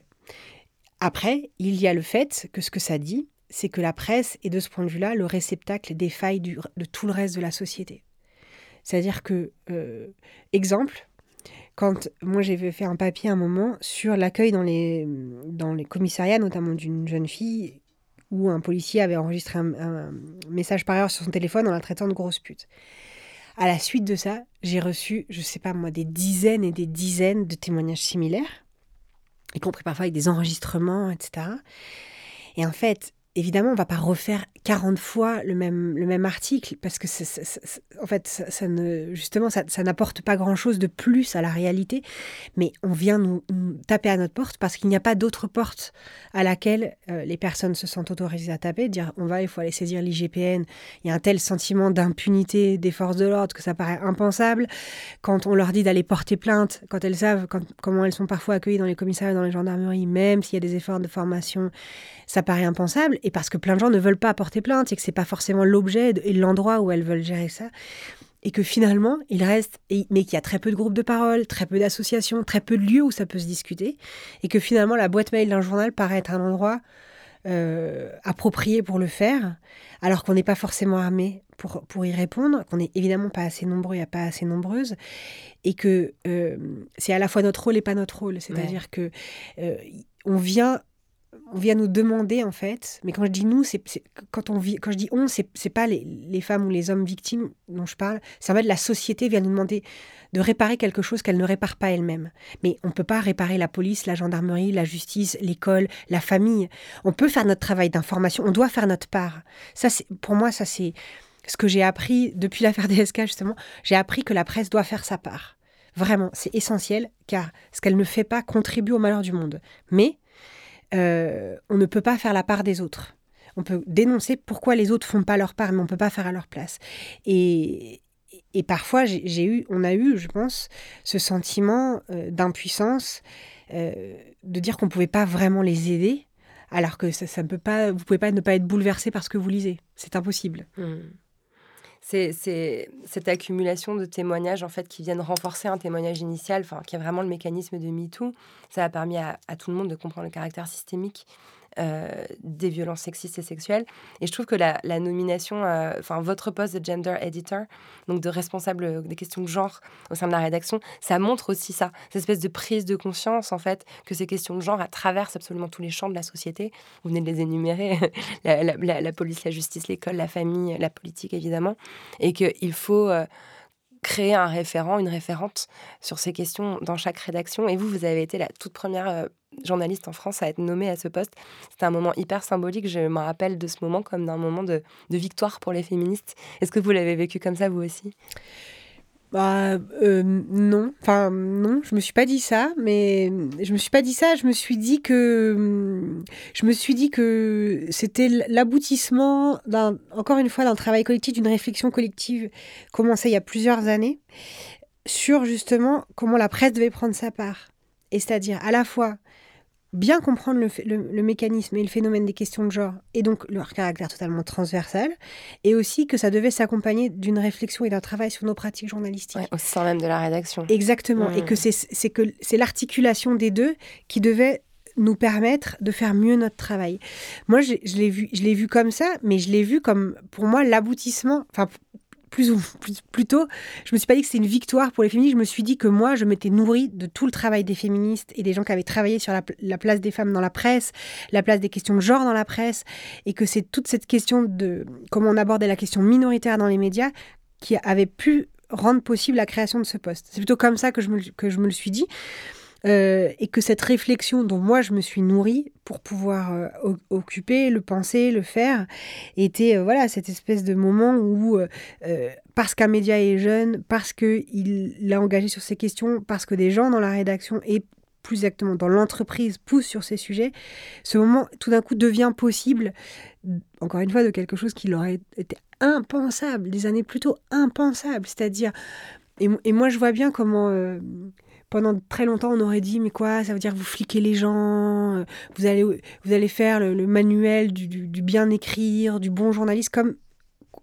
Après, il y a le fait que ce que ça dit, c'est que la presse est de ce point de vue-là le réceptacle des failles de tout le reste de la société. C'est-à-dire que, euh, exemple, quand moi j'ai fait un papier un moment sur l'accueil dans les, commissariats, notamment d'une jeune fille, où un policier avait enregistré un, message par erreur sur son téléphone en la traitant de grosse pute. À la suite de ça, j'ai reçu, je sais pas moi, des dizaines et des dizaines de témoignages similaires, y compris parfois avec des enregistrements, etc. Et en fait, évidemment, on va pas refaire 40 fois le même, le même article parce que, en fait, ça, ne, justement, ça, n'apporte pas grand-chose de plus à la réalité. Mais on vient nous, taper à notre porte parce qu'il n'y a pas d'autre porte à laquelle euh, les personnes se sentent autorisées à taper, dire on va, il faut aller saisir l'IGPN. Il y a un tel sentiment d'impunité des forces de l'ordre que ça paraît impensable. Quand on leur dit d'aller porter plainte, quand elles savent comment elles sont parfois accueillies dans les commissariats, dans les gendarmeries, même s'il y a des efforts de formation, ça paraît impensable et parce que plein de gens ne veulent pas porter plainte et que c'est pas forcément l'objet et l'endroit où elles veulent gérer ça et que finalement, il reste, mais qu'il y a très peu de groupes de parole, très peu d'associations, très peu de lieux où ça peut se discuter, et que finalement, la boîte mail d'un journal paraît être un endroit euh, approprié pour le faire, alors qu'on n'est pas forcément armé pour, pour y répondre, qu'on n'est évidemment pas assez nombreux et pas assez nombreuses, et que euh, c'est à la fois notre rôle et pas notre rôle. C'est-à-dire que euh, on vient on vient nous demander en fait, mais quand je dis nous, c'est quand on vit, quand je dis on, c'est pas les, femmes ou les hommes victimes dont je parle, c'est en fait la société vient nous demander de réparer quelque chose qu'elle ne répare pas elle-même. Mais on peut pas réparer la police, la gendarmerie, la justice, l'école, la famille. On peut faire notre travail d'information, on doit faire notre part. Ça, pour moi, ça c'est ce que j'ai appris depuis l'affaire DSK justement. J'ai appris que la presse doit faire sa part. Vraiment, c'est essentiel car ce qu'elle ne fait pas contribue au malheur du monde. Mais euh, on ne peut pas faire la part des autres. On peut dénoncer pourquoi les autres font pas leur part, mais on peut pas faire à leur place. Et, parfois, j'ai eu, on a eu, je pense, ce sentiment euh, d'impuissance, euh, de dire qu'on pouvait pas vraiment les aider, alors que ça ne peut pas, vous pouvez pas ne pas être bouleversé par ce que vous lisez. C'est impossible. Mmh c'est cette accumulation de témoignages en fait qui viennent renforcer un témoignage initial, enfin qui est vraiment le mécanisme de MeToo. Ça a permis à, tout le monde de comprendre le caractère systémique euh, des violences sexistes et sexuelles. Et je trouve que la, nomination, euh, enfin votre poste de gender editor, donc de responsable des questions de genre au sein de la rédaction, ça montre aussi ça, cette espèce de prise de conscience en fait que ces questions de genre traversent absolument tous les champs de la société. Vous venez de les énumérer la, police, la justice, l'école, la famille, la politique évidemment, et qu'il faut euh, créer un référent, une référente sur ces questions dans chaque rédaction. Et vous, vous avez été la toute première euh, journaliste en France à être nommée à ce poste. C'était un moment hyper symbolique. Je me rappelle de ce moment comme d'un moment de, de victoire pour les féministes. Est-ce que vous l'avez vécu comme ça, vous aussi? Bah euh, non, enfin non, je me suis pas dit ça, mais je me suis pas dit ça. Je me suis dit que je me suis dit que c'était l'aboutissement d'un encore une fois d'un travail collectif, d'une réflexion collective commencée il y a plusieurs années sur justement comment la presse devait prendre sa part, et c'est-à-dire à la fois bien comprendre le, mécanisme et le phénomène des questions de genre, et donc leur caractère totalement transversal, et aussi que ça devait s'accompagner d'une réflexion et d'un travail sur nos pratiques journalistiques. au sein même de la rédaction. Exactement, et que c'est que c'est l'articulation des deux qui devait nous permettre de faire mieux notre travail. Moi, je, je l'ai vu, je l'ai vu comme ça, mais je l'ai vu comme, pour moi, l'aboutissement, enfin, plus ou plus, plutôt, je me suis pas dit que c'était une victoire pour les féministes. Je me suis dit que moi, je m'étais nourrie de tout le travail des féministes et des gens qui avaient travaillé sur la, place des femmes dans la presse, la place des questions de genre dans la presse, et que c'est toute cette question de comment on abordait la question minoritaire dans les médias qui avait pu rendre possible la création de ce poste. C'est plutôt comme ça que je me, que je me le suis dit. Euh, et que cette réflexion dont moi je me suis nourrie pour pouvoir euh, occuper, le penser, le faire, était euh, voilà cette espèce de moment où parce qu'un média est jeune, parce qu'il l'a engagé sur ces questions, parce que des gens dans la rédaction et plus exactement dans l'entreprise, pousse sur ces sujets, ce moment tout d'un coup devient possible, encore une fois, de quelque chose qui aurait été impensable, des années plutôt impensables. C'est-à-dire, et, moi je vois bien comment... Pendant très longtemps, on aurait dit, mais quoi, ça veut dire vous fliquez les gens, euh, vous allez, vous allez faire le, manuel du, du, bien écrire, du bon journaliste, comme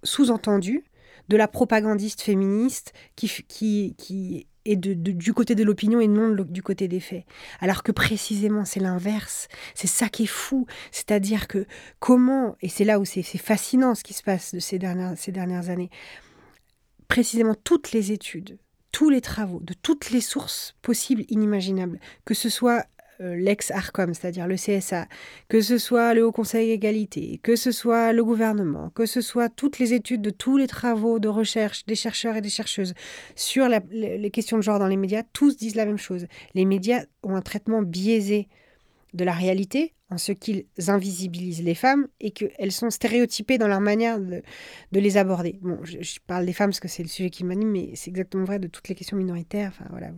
sous-entendu de la propagandiste féministe qui, qui, qui est de, du côté de l'opinion et non du côté des faits. Alors que précisément c'est l'inverse. C'est ça qui est fou. C'est-à-dire que comment, et c'est là où c'est fascinant ce qui se passe de ces dernières, ces dernières années, précisément toutes les études, tous les travaux, de toutes les sources possibles, inimaginables, que ce soit euh, l'ex-ARCOM, c'est-à-dire le CSA, que ce soit le Haut Conseil égalité, que ce soit le gouvernement, que ce soit toutes les études de tous les travaux de recherche des chercheurs et des chercheuses sur les questions de genre dans les médias, tous disent la même chose. Les médias ont un traitement biaisé de la réalité en ce qu'ils invisibilisent les femmes et qu'elles sont stéréotypées dans leur manière de, les aborder. Bon, je, parle des femmes parce que c'est le sujet qui m'anime, mais c'est exactement vrai de toutes les questions minoritaires. Enfin, voilà,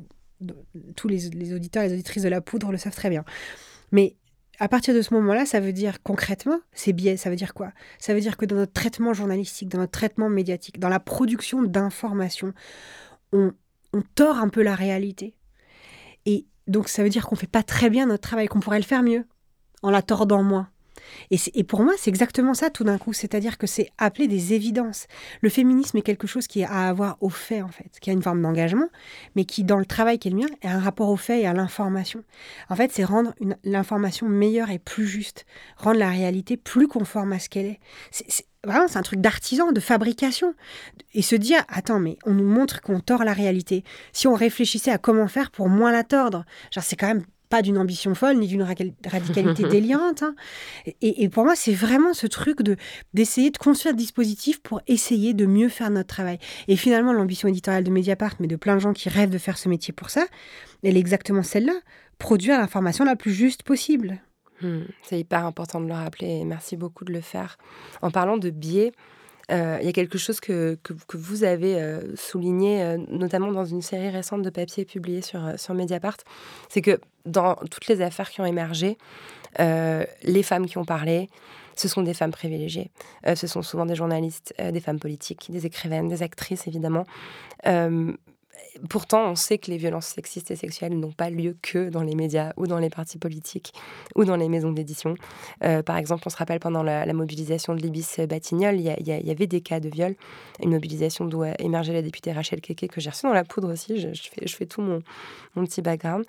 tous les, auditeurs et les auditrices de la poudre le savent très bien. Mais à partir de ce moment-là, ça veut dire concrètement, c'est biais, ça veut dire quoi? Ça veut dire que dans notre traitement journalistique, dans notre traitement médiatique, dans la production d'informations, on, on tord un peu la réalité. Et donc ça veut dire qu'on ne fait pas très bien notre travail, qu'on pourrait le faire mieux, en la tordant moins. Et, pour moi, c'est exactement ça tout d'un coup. C'est-à-dire que c'est appeler des évidences. Le féminisme est quelque chose qui a à avoir au fait, en fait, qui a une forme d'engagement, mais qui, dans le travail qui est le mien, a un rapport au fait et à l'information. En fait, c'est rendre l'information meilleure et plus juste, rendre la réalité plus conforme à ce qu'elle est. C'est vraiment, c'est un truc d'artisan, de fabrication. Et se dire, attends, mais on nous montre qu'on tord la réalité. Si on réfléchissait à comment faire pour moins la tordre, genre, c'est quand même pas d'une ambition folle ni d'une radicalité délirante. Hein. Et, pour moi, c'est vraiment ce truc de d'essayer de construire des dispositifs pour essayer de mieux faire notre travail. Et finalement, l'ambition éditoriale de Mediapart, mais de plein de gens qui rêvent de faire ce métier pour ça, elle est exactement celle-là produire l'information la plus juste possible. Hmm, c'est hyper important de le rappeler et merci beaucoup de le faire. En parlant de biais, euh, il y a quelque chose que, que, vous avez euh, souligné, euh, notamment dans une série récente de papiers publiés sur, sur Mediapart, c'est que dans toutes les affaires qui ont émergé, les femmes qui ont parlé, ce sont des femmes privilégiées. ce sont souvent des journalistes, des femmes politiques, des écrivaines, des actrices, évidemment. Pourtant, on sait que les violences sexistes et sexuelles n'ont pas lieu que dans les médias ou dans les partis politiques ou dans les maisons d'édition. Euh, par exemple, on se rappelle pendant la, mobilisation de l'Ibis Batignolles, il y, avait des cas de viol, une mobilisation d'où a émergé la députée Rachel Keke, que j'ai reçue dans la poudre aussi, je, fais, tout mon, petit background.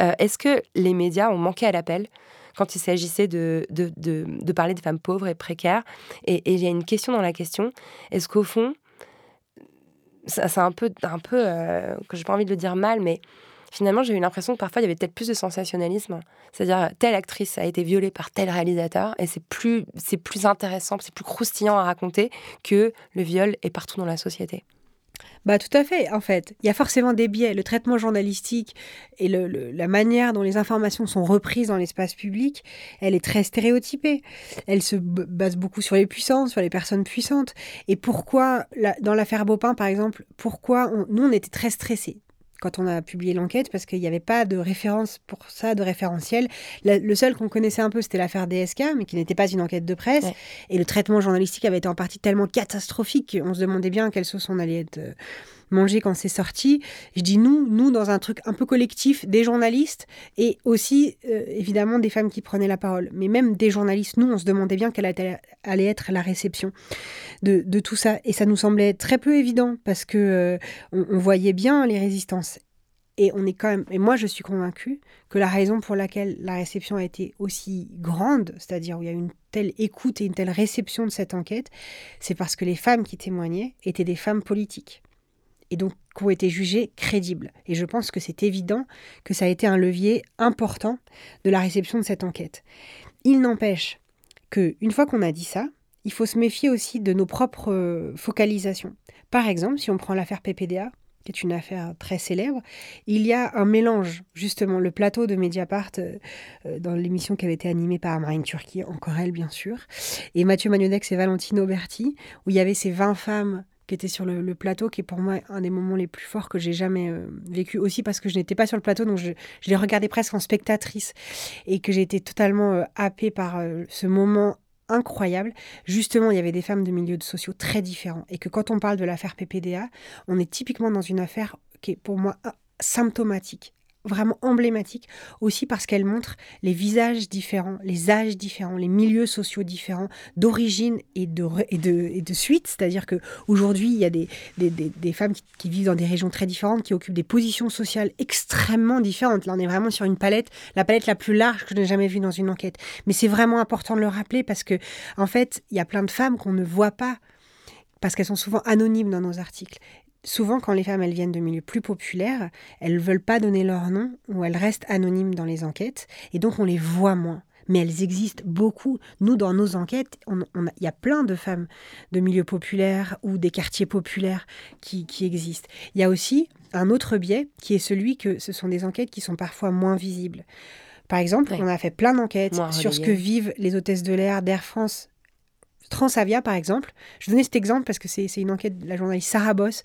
Euh, est-ce que les médias ont manqué à l'appel quand il s'agissait de, de, parler des femmes pauvres et précaires? Et il y a une question dans la question, est-ce qu'au fond, c'est un peu, un peu euh, que j'ai pas envie de le dire mal, mais finalement, j'ai eu l'impression que parfois, il y avait peut-être plus de sensationnalisme. C'est-à-dire, telle actrice a été violée par tel réalisateur, et c'est plus, c'est plus intéressant, c'est plus croustillant à raconter que le viol est partout dans la société. Bah tout à fait, en fait. Il y a forcément des biais. Le traitement journalistique et la manière dont les informations sont reprises dans l'espace public, elle est très stéréotypée. Elle se base beaucoup sur les puissances, sur les personnes puissantes. Et pourquoi, dans l'affaire Bopin, par exemple, pourquoi nous, on était très stressés? Quand on a publié l'enquête parce qu'il n'y avait pas de référence pour ça, de référentiel. Le, seul qu'on connaissait un peu, c'était l'affaire DSK, mais qui n'était pas une enquête de presse. Et le traitement journalistique avait été en partie tellement catastrophique qu'on se demandait bien quelle sauce on allait être euh, mangé quand c'est sorti. Je dis nous, nous dans un truc un peu collectif, des journalistes et aussi euh, évidemment des femmes qui prenaient la parole. Mais même des journalistes, nous, on se demandait bien quelle allait être la réception de, tout ça. Et ça nous semblait très peu évident parce que euh, on, voyait bien les résistances. Et on est quand même, et moi je suis convaincue que la raison pour laquelle la réception a été aussi grande, c'est-à-dire où il y a une telle écoute et une telle réception de cette enquête, c'est parce que les femmes qui témoignaient étaient des femmes politiques et donc qui ont été jugées crédibles. Et je pense que c'est évident que ça a été un levier important de la réception de cette enquête. Il n'empêche que une fois qu'on a dit ça, il faut se méfier aussi de nos propres euh, focalisations. Par exemple, si on prend l'affaire PPDA, qui est une affaire très célèbre, il y a un mélange, justement, le plateau de Mediapart, euh, euh, dans l'émission qui avait été animée par Marine Turquie, encore elle bien sûr, et Mathieu Magnodex et Valentino Berti, où il y avait ces 20 femmes qui était sur le, plateau, qui est pour moi un des moments les plus forts que j'ai jamais euh, vécu. Aussi parce que je n'étais pas sur le plateau, donc je, l'ai regardé presque en spectatrice et que j'ai été totalement euh, happée par euh, ce moment incroyable. Justement, il y avait des femmes de milieux sociaux très différents et que quand on parle de l'affaire PPDA, on est typiquement dans une affaire qui est pour moi symptomatique vraiment emblématique aussi parce qu'elle montre les visages différents, les âges différents, les milieux sociaux différents, d'origine et de, suite. C'est-à-dire qu'aujourd'hui, il y a des, femmes qui, vivent dans des régions très différentes, qui occupent des positions sociales extrêmement différentes. Là, on est vraiment sur une palette, la palette la plus large que je n'ai jamais vue dans une enquête. Mais c'est vraiment important de le rappeler parce que, en fait, il y a plein de femmes qu'on ne voit pas parce qu'elles sont souvent anonymes dans nos articles souvent, quand les femmes elles viennent de milieux plus populaires, elles ne veulent pas donner leur nom ou elles restent anonymes dans les enquêtes et donc on les voit moins. Mais elles existent beaucoup. Nous, dans nos enquêtes, il y a plein de femmes de milieux populaires ou des quartiers populaires qui, existent. Il y a aussi un autre biais qui est celui que ce sont des enquêtes qui sont parfois moins visibles. Par exemple, on a fait plein d'enquêtes sur ce que vivent les hôtesses de l'air d'Air France Transavia, par exemple. Je donnais cet exemple parce que c'est une enquête de la journaliste Sarah Boss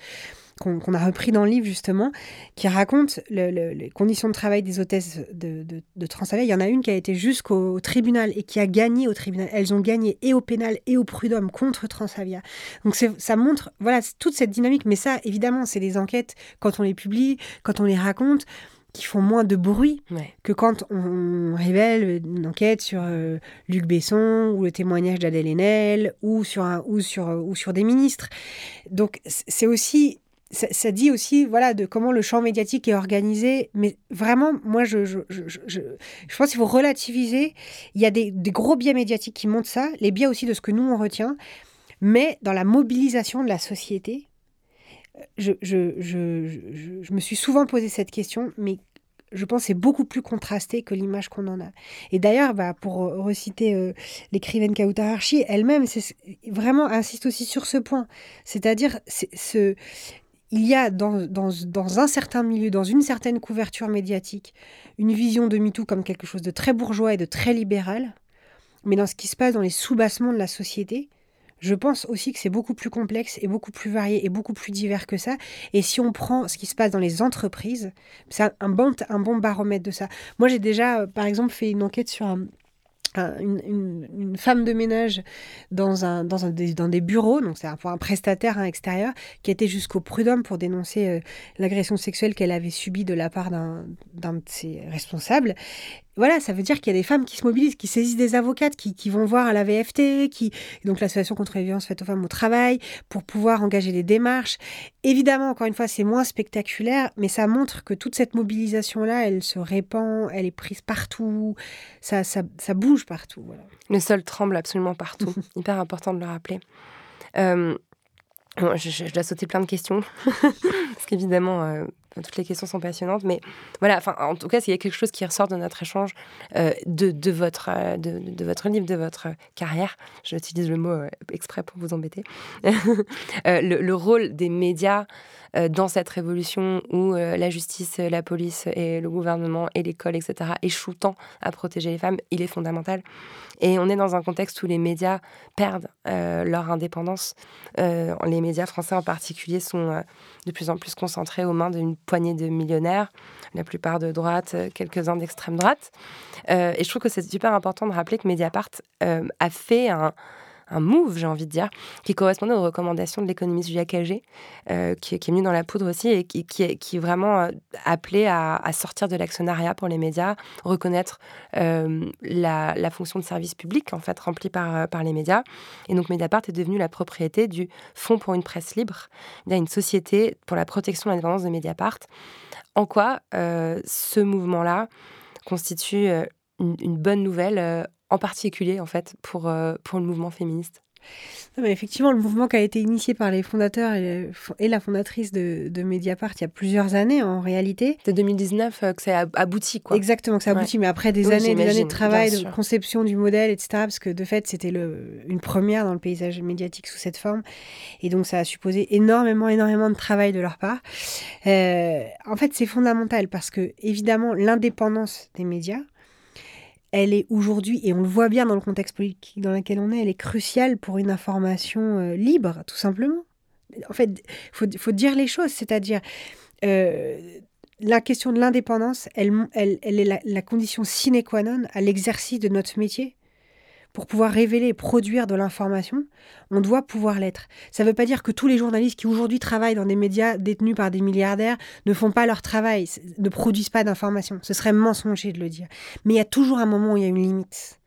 qu'on a repris dans le livre justement, qui raconte les conditions de travail des hôtesses de, Transavia. Il y en a une qui a été jusqu'au tribunal et qui a gagné au tribunal. Elles ont gagné et au pénal et au prud'homme contre Transavia. Donc ça montre voilà toute cette dynamique. Mais ça, évidemment, c'est des enquêtes quand on les publie, quand on les raconte qui font moins de bruit que quand on révèle une enquête sur euh, Luc Besson ou le témoignage d'Adèle Haenel ou sur, un, ou, sur, ou sur des ministres. Donc c'est aussi ça, dit aussi voilà de comment le champ médiatique est organisé. Mais vraiment, moi, je, je, je, je, je pense qu'il faut relativiser. Il y a des, des, gros biais médiatiques qui montrent ça, les biais aussi de ce que nous, on retient. Mais dans la mobilisation de la société, je, me suis souvent posé cette question, mais je pense c'est beaucoup plus contrasté que l'image qu'on en a. Et d'ailleurs, bah, pour reciter euh, l'écrivaine Kauta Archi, elle-même vraiment insiste aussi sur ce point. C'est-à-dire, ce, il y a dans, dans, dans, un certain milieu, dans une certaine couverture médiatique, une vision de MeToo comme quelque chose de très bourgeois et de très libéral, mais dans ce qui se passe dans les soubassements de la société, je pense aussi que c'est beaucoup plus complexe et beaucoup plus varié et beaucoup plus divers que ça. Et si on prend ce qui se passe dans les entreprises, c'est un bon, baromètre de ça. Moi, j'ai déjà, euh, par exemple, fait une enquête sur un, une, femme de ménage dans, un, des, bureaux, donc c'est un, un prestataire hein, extérieur, qui était jusqu'au prud'homme pour dénoncer euh, l'agression sexuelle qu'elle avait subie de la part d'un de ses responsables voilà, ça veut dire qu'il y a des femmes qui se mobilisent, qui saisissent des avocates, qui, vont voir à la VFT, qui donc l'association contre les violences faites aux femmes au travail, pour pouvoir engager des démarches. Évidemment, encore une fois, c'est moins spectaculaire, mais ça montre que toute cette mobilisation-là, elle se répand, elle est prise partout, ça, ça, bouge partout. Le sol tremble absolument partout. Hyper important de le rappeler. Euh, je, dois sauter plein de questions, parce qu'évidemment, euh, toutes les questions sont passionnantes, mais voilà, en tout cas, s'il y a quelque chose qui ressort de notre échange, euh, de, de, votre, euh, de, votre livre, de votre carrière, j'utilise le mot exprès pour vous embêter, le, le, rôle des médias dans cette révolution où la justice, la police et le gouvernement et l'école, etc., échouent tant à protéger les femmes, il est fondamental. Et on est dans un contexte où les médias perdent euh, leur indépendance. Euh, les médias français en particulier sont euh, de plus en plus concentrés aux mains d'une poignée de millionnaires, la plupart de droite, quelques-uns d'extrême droite. et je trouve que c'est super important de rappeler que Mediapart a fait un un move, j'ai envie de dire, qui correspondait aux recommandations de l'économiste Jacques Agé, euh, qui, est venu dans la poudre aussi et qui, est vraiment euh, appelé à, sortir de l'actionnariat pour les médias, reconnaître euh, la, fonction de service public en fait remplie par, les médias. Et donc Mediapart est devenu la propriété du Fonds pour une presse libre, il y a une société pour la protection de l'indépendance de Mediapart. En quoi ce mouvement-là constitue une, une, bonne nouvelle en particulier en fait pour, euh, pour le mouvement féministe mais effectivement, le mouvement qui a été initié par les fondateurs et, la fondatrice de, Mediapart il y a plusieurs années en réalité. C'est 2019 euh, que ça a abouti quoi. Exactement, que ça a abouti, mais après des années, des années de travail, de conception du modèle, etc. Parce que de fait, c'était une première dans le paysage médiatique sous cette forme. Et donc, ça a supposé énormément, énormément de travail de leur part. Euh, en fait, c'est fondamental parce que, évidemment, l'indépendance des médias, elle est aujourd'hui, et on le voit bien dans le contexte politique dans lequel on est, elle est cruciale pour une information euh, libre, tout simplement. En fait, il faut, dire les choses, c'est-à-dire euh, la question de l'indépendance, elle, est la, condition sine qua non à l'exercice de notre métier. Pour pouvoir révéler et produire de l'information, on doit pouvoir l'être. Ça ne veut pas dire que tous les journalistes qui aujourd'hui travaillent dans des médias détenus par des milliardaires ne font pas leur travail, ne produisent pas d'informations. Ce serait mensonger de le dire. Mais il y a toujours un moment où il y a une limite.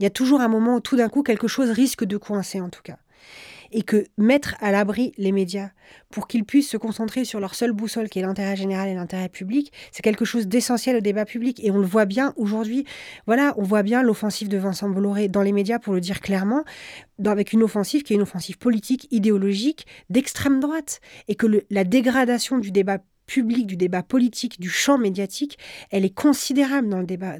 Il y a toujours un moment où tout d'un coup quelque chose risque de coincer en tout cas et que mettre à l'abri les médias pour qu'ils puissent se concentrer sur leur seule boussole qui est l'intérêt général et l'intérêt public, c'est quelque chose d'essentiel au débat public. Et on le voit bien aujourd'hui. Voilà, on voit bien l'offensive de Vincent Bolloré dans les médias, pour le dire clairement, avec une offensive qui est une offensive politique, idéologique, d'extrême droite. Et que la dégradation du débat public, du débat politique, du champ médiatique, elle est considérable dans le débat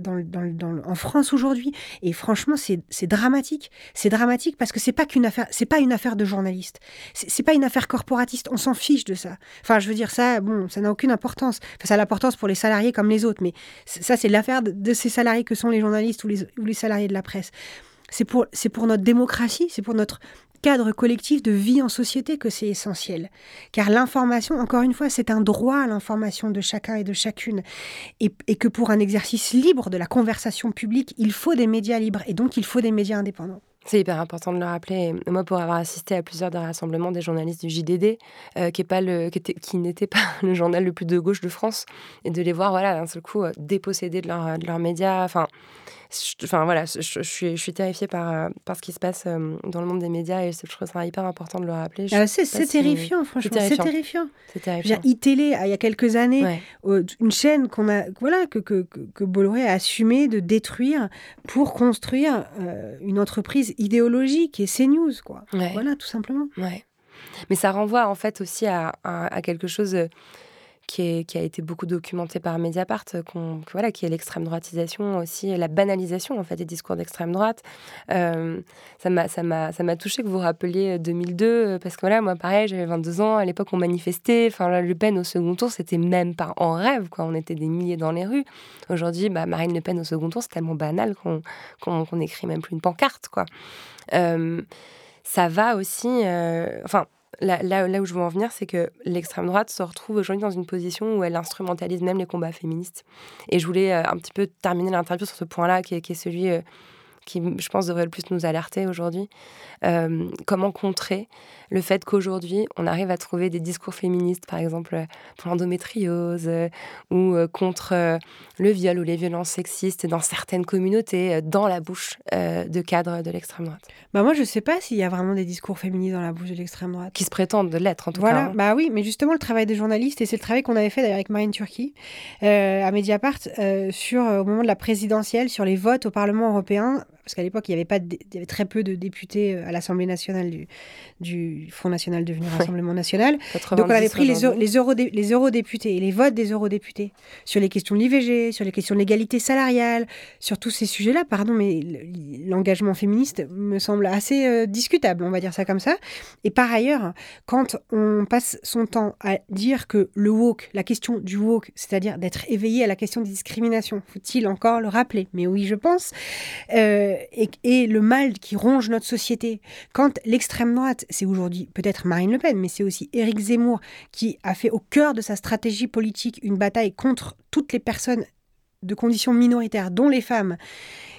en France aujourd'hui. Et franchement, c'est dramatique. C'est dramatique parce que c'est pas qu'une affaire, c'est pas une affaire de journaliste. C'est pas une affaire corporatiste. On s'en fiche de ça. Enfin, je veux dire ça, bon, ça n'a aucune importance. Ça a l'importance pour les salariés comme les autres, mais ça, c'est l'affaire de, ces salariés que sont les journalistes ou les, ou les salariés de la presse. C'est pour, pour notre démocratie, c'est pour notre cadre collectif de vie en société que c'est essentiel. Car l'information, encore une fois, c'est un droit à l'information de chacun et de chacune. Et, que pour un exercice libre de la conversation publique, il faut des médias libres et donc il faut des médias indépendants. C'est hyper important de le rappeler. Moi, pour avoir assisté à plusieurs des rassemblements des journalistes du JDD, euh, qui, qui, n'était pas le journal le plus de gauche de France, et de les voir, voilà, d'un seul coup, euh, dépossédés de, de leurs médias. Enfin, enfin voilà, je, suis, je suis terrifiée par, euh, par ce qui se passe euh, dans le monde des médias et je trouve ça hyper important de le rappeler. Ah, c'est terrifiant, franchement, c'est terrifiant. C'est terrifiant. iTélé, il y a quelques années, une chaîne qu'on a, voilà, que, que, que, Bolloré a assumé de détruire pour construire euh, une entreprise idéologique et CNews, quoi. Voilà, tout simplement. Ouais. Mais ça renvoie en fait aussi à, à, à quelque chose qui, a été beaucoup documenté par Mediapart, voilà, qui est l'extrême droitisation aussi, la banalisation en fait des discours d'extrême droite. Euh, ça m'a touché que vous rappeliez 2002 euh, parce que voilà moi pareil j'avais 22 ans à l'époque on manifestait. Enfin Le Pen au second tour c'était même pas en rêve quoi. On était des milliers dans les rues. Aujourd'hui bah, Marine Le Pen au second tour c'est tellement banal qu'on qu'on écrit même plus une pancarte quoi. Euh, ça va aussi, enfin là, où je veux en venir, c'est que l'extrême droite se retrouve aujourd'hui dans une position où elle instrumentalise même les combats féministes. Et je voulais euh, un petit peu terminer l'interview sur ce point-là, qui, est celui euh, qui, je pense, devrait le plus nous alerter aujourd'hui. Euh, comment contrer le fait qu'aujourd'hui, on arrive à trouver des discours féministes, par exemple pour l'endométriose euh, ou euh, contre le viol ou les violences sexistes dans certaines communautés, dans la bouche de cadres de l'extrême droite bah Moi, je ne sais pas s'il y a vraiment des discours féministes dans la bouche de l'extrême droite. Qui se prétendent de l'être, en tout voilà. cas. Hein. Bah oui, mais justement, le travail des journalistes, et c'est le travail qu'on avait fait d'ailleurs avec Marine Turquie à Mediapart, sur, au moment de la présidentielle, sur les votes au Parlement européen, parce qu'à l'époque, il y avait pas, il y avait très peu de députés à l'Assemblée nationale du, du Front national devenu Rassemblement national. Donc on avait pris les, les, les eurodéputés et les votes des eurodéputés sur les questions de l'IVG, sur les questions de l'égalité salariale, sur tous ces sujets-là. Pardon, mais l'engagement féministe me semble assez euh, discutable, on va dire ça comme ça. Et par ailleurs, quand on passe son temps à dire que le woke, la question du woke, c'est-à-dire d'être éveillé à la question des discriminations, faut-il encore le rappeler? Mais oui, je pense. Euh, et, et le mal qui ronge notre société, quand l'extrême droite, c'est aujourd'hui peut-être Marine Le Pen, mais c'est aussi Éric Zemmour qui a fait au cœur de sa stratégie politique une bataille contre toutes les personnes de conditions minoritaires, dont les femmes,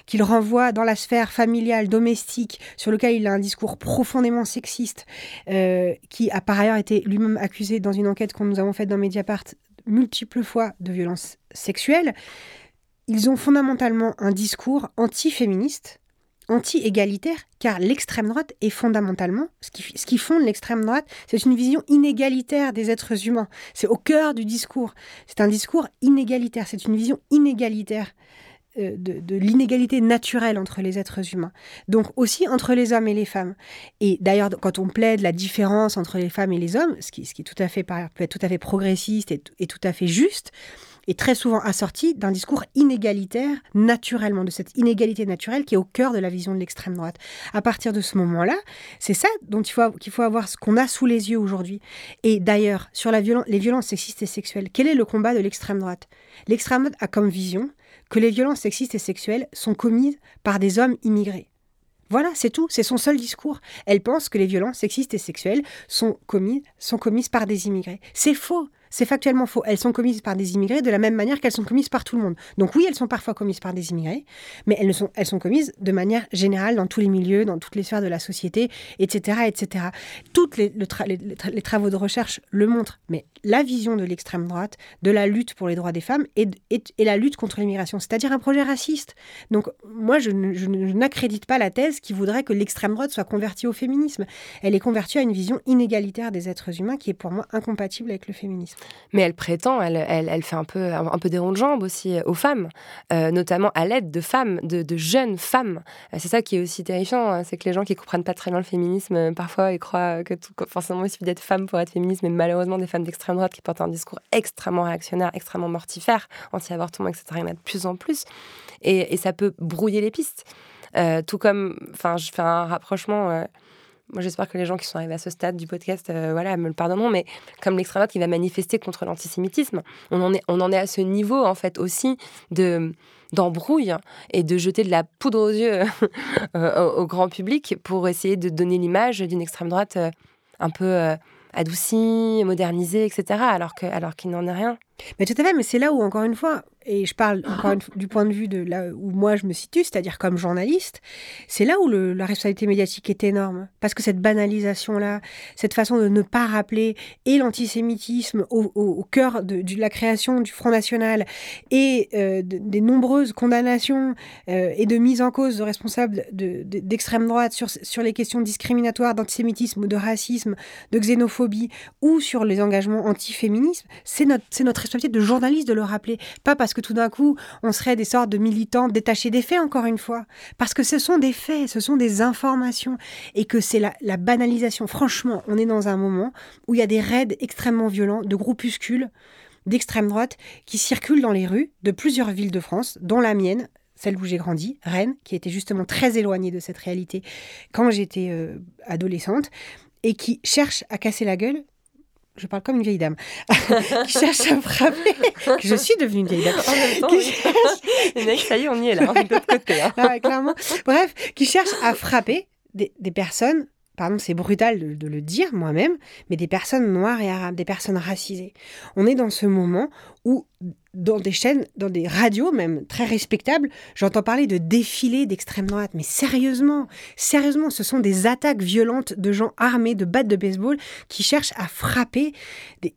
qu'il renvoie dans la sphère familiale, domestique, sur lequel il a un discours profondément sexiste, euh, qui a par ailleurs été lui-même accusé dans une enquête que nous avons faite dans Mediapart multiples fois de violences sexuelles. Ils ont fondamentalement un discours anti-féministe, anti-égalitaire, car l'extrême droite est fondamentalement, ce qui, ce qui fonde l'extrême droite, c'est une vision inégalitaire des êtres humains. C'est au cœur du discours. C'est un discours inégalitaire, c'est une vision inégalitaire euh, de, l'inégalité naturelle entre les êtres humains. Donc aussi entre les hommes et les femmes. Et d'ailleurs, quand on plaide la différence entre les femmes et les hommes, ce qui, ce qui est tout à fait, peut être tout à fait progressiste et, et tout à fait juste, est très souvent assorti d'un discours inégalitaire, naturellement, de cette inégalité naturelle qui est au cœur de la vision de l'extrême droite. À partir de ce moment-là, c'est ça dont il faut, qu'il faut avoir ce qu'on a sous les yeux aujourd'hui. Et d'ailleurs, sur les violences sexistes et sexuelles, quel est le combat de l'extrême droite? L'extrême droite a comme vision que les violences sexistes et sexuelles sont commises par des hommes immigrés Voilà, c'est tout, c'est son seul discours. Elle pense que les violences sexistes et sexuelles sont commises, sont commises par des immigrés. C'est faux. C'est factuellement faux. Elles sont commises par des immigrés de la même manière qu'elles sont commises par tout le monde. Donc oui, elles sont parfois commises par des immigrés, mais elles, sont, elles sont commises de manière générale dans tous les milieux, dans toutes les sphères de la société, etc. etc. Toutes les, travaux de recherche le montrent. Mais la vision de l'extrême droite, de la lutte pour les droits des femmes et, la lutte contre l'immigration, c'est-à-dire un projet raciste. Donc moi, je n'accrédite pas la thèse qui voudrait que l'extrême droite soit convertie au féminisme. Elle est convertie à une vision inégalitaire des êtres humains qui est pour moi incompatible avec le féminisme. Mais elle prétend, elle, elle, fait un peu, un peu des ronds de jambes aussi euh, aux femmes, euh, notamment à l'aide de femmes, de, jeunes femmes. Euh, c'est ça qui est aussi terrifiant, hein, c'est que les gens qui comprennent pas très bien le féminisme, parfois, ils croient que forcément il suffit d'être femme pour être féministe, mais malheureusement, des femmes d'extrême droite qui portent un discours extrêmement réactionnaire, extrêmement mortifère, anti-avortement, etc., il y en a de plus en plus. Et, ça peut brouiller les pistes. tout comme, enfin, je fais un rapprochement moi, j'espère que les gens qui sont arrivés à ce stade du podcast, euh, voilà, me le pardonneront, mais comme l'extrême droite qui va manifester contre l'antisémitisme, on en est, on en est à ce niveau en fait aussi de d'embrouille et de jeter de la poudre aux yeux euh, au, grand public pour essayer de donner l'image d'une extrême droite euh, un peu adoucie, modernisée, etc. Alors que alors qu'il n'en est rien. Mais tout à fait, mais c'est là où encore une fois, et je parle encore du point de vue de là où moi je me situe, c'est-à-dire comme journaliste, c'est là où la responsabilité médiatique est énorme. Parce que cette banalisation-là, cette façon de ne pas rappeler et l'antisémitisme au, cœur de, la création du Front National et euh, des nombreuses condamnations euh, et de mise en cause de responsables d'extrême de, droite sur, sur les questions discriminatoires d'antisémitisme de racisme, de xénophobie ou sur les engagements antiféminisme, c'est notre, notre responsabilité de journaliste de le rappeler. Pas parce que tout d'un coup, on serait des sortes de militants détachés des faits, encore une fois. Parce que ce sont des faits, ce sont des informations. Et que c'est la, banalisation. Franchement, on est dans un moment où il y a des raids extrêmement violents de groupuscules d'extrême droite qui circulent dans les rues de plusieurs villes de France, dont la mienne, celle où j'ai grandi, Rennes, qui était justement très éloignée de cette réalité quand j'étais euh, adolescente, et qui cherchent à casser la gueule je parle comme une vieille dame, qui cherche à frapper. je suis devenue une vieille dame. En même temps, ça y est, on y est là, on est de l'autre côté. Hein. Ah clairement. Bref, qui cherche à frapper des, des personnes pardon, c'est brutal de, le dire moi-même, mais des personnes noires et arabes, des personnes racisées. On est dans ce moment où, dans des chaînes, dans des radios même très respectables, j'entends parler de défilés d'extrême droite. Mais sérieusement, sérieusement, ce sont des attaques violentes de gens armés de battes de baseball qui cherchent à frapper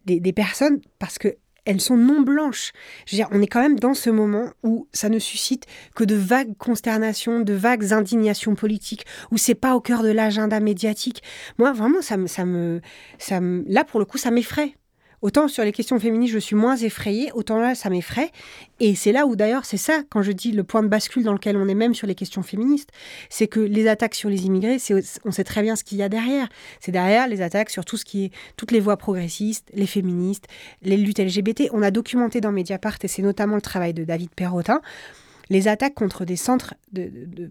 des, personnes parce que elles sont non blanches. Je veux dire, on est quand même dans ce moment où ça ne suscite que de vagues consternations, de vagues indignations politiques, où c'est pas au cœur de l'agenda médiatique. Moi, vraiment, ça me, ça me, ça me, là pour le coup, ça m'effraie. Autant sur les questions féministes, je suis moins effrayée, autant là, ça m'effraie. Et c'est là où d'ailleurs, c'est ça, quand je dis le point de bascule dans lequel on est même sur les questions féministes, c'est que les attaques sur les immigrés, on sait très bien ce qu'il y a derrière. C'est derrière les attaques sur tout ce qui est, toutes les voix progressistes, les féministes, les luttes LGBT. On a documenté dans Mediapart, et c'est notamment le travail de David Perrotin, les attaques contre des centres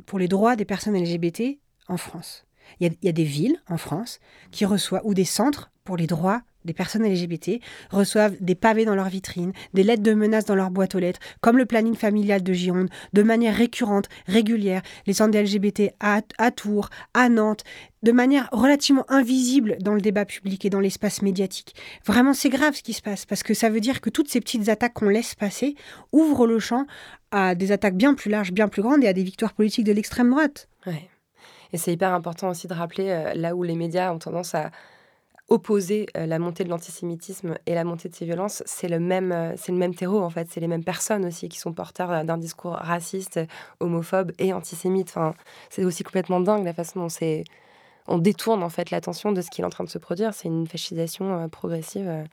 pour les droits des personnes LGBT en France. Il y, a, des villes en France qui reçoivent, ou des centres pour les droits des personnes LGBT reçoivent des pavés dans leurs vitrines, des lettres de menaces dans leur boîte aux lettres, comme le planning familial de Gironde, de manière récurrente, régulière, les centres LGBT à, Tours, à Nantes, de manière relativement invisible dans le débat public et dans l'espace médiatique. Vraiment, c'est grave ce qui se passe, parce que ça veut dire que toutes ces petites attaques qu'on laisse passer ouvrent le champ à des attaques bien plus larges, bien plus grandes et à des victoires politiques de l'extrême droite. Et c'est hyper important aussi de rappeler euh, là où les médias ont tendance à opposer euh, la montée de l'antisémitisme et la montée de ces violences, c'est le même, euh, c'est le même terreau en fait. C'est les mêmes personnes aussi qui sont porteurs d'un discours raciste, homophobe et antisémite. Enfin, c'est aussi complètement dingue la façon dont c'est on détourne en fait l'attention de ce qui est en train de se produire. C'est une fascisation progressive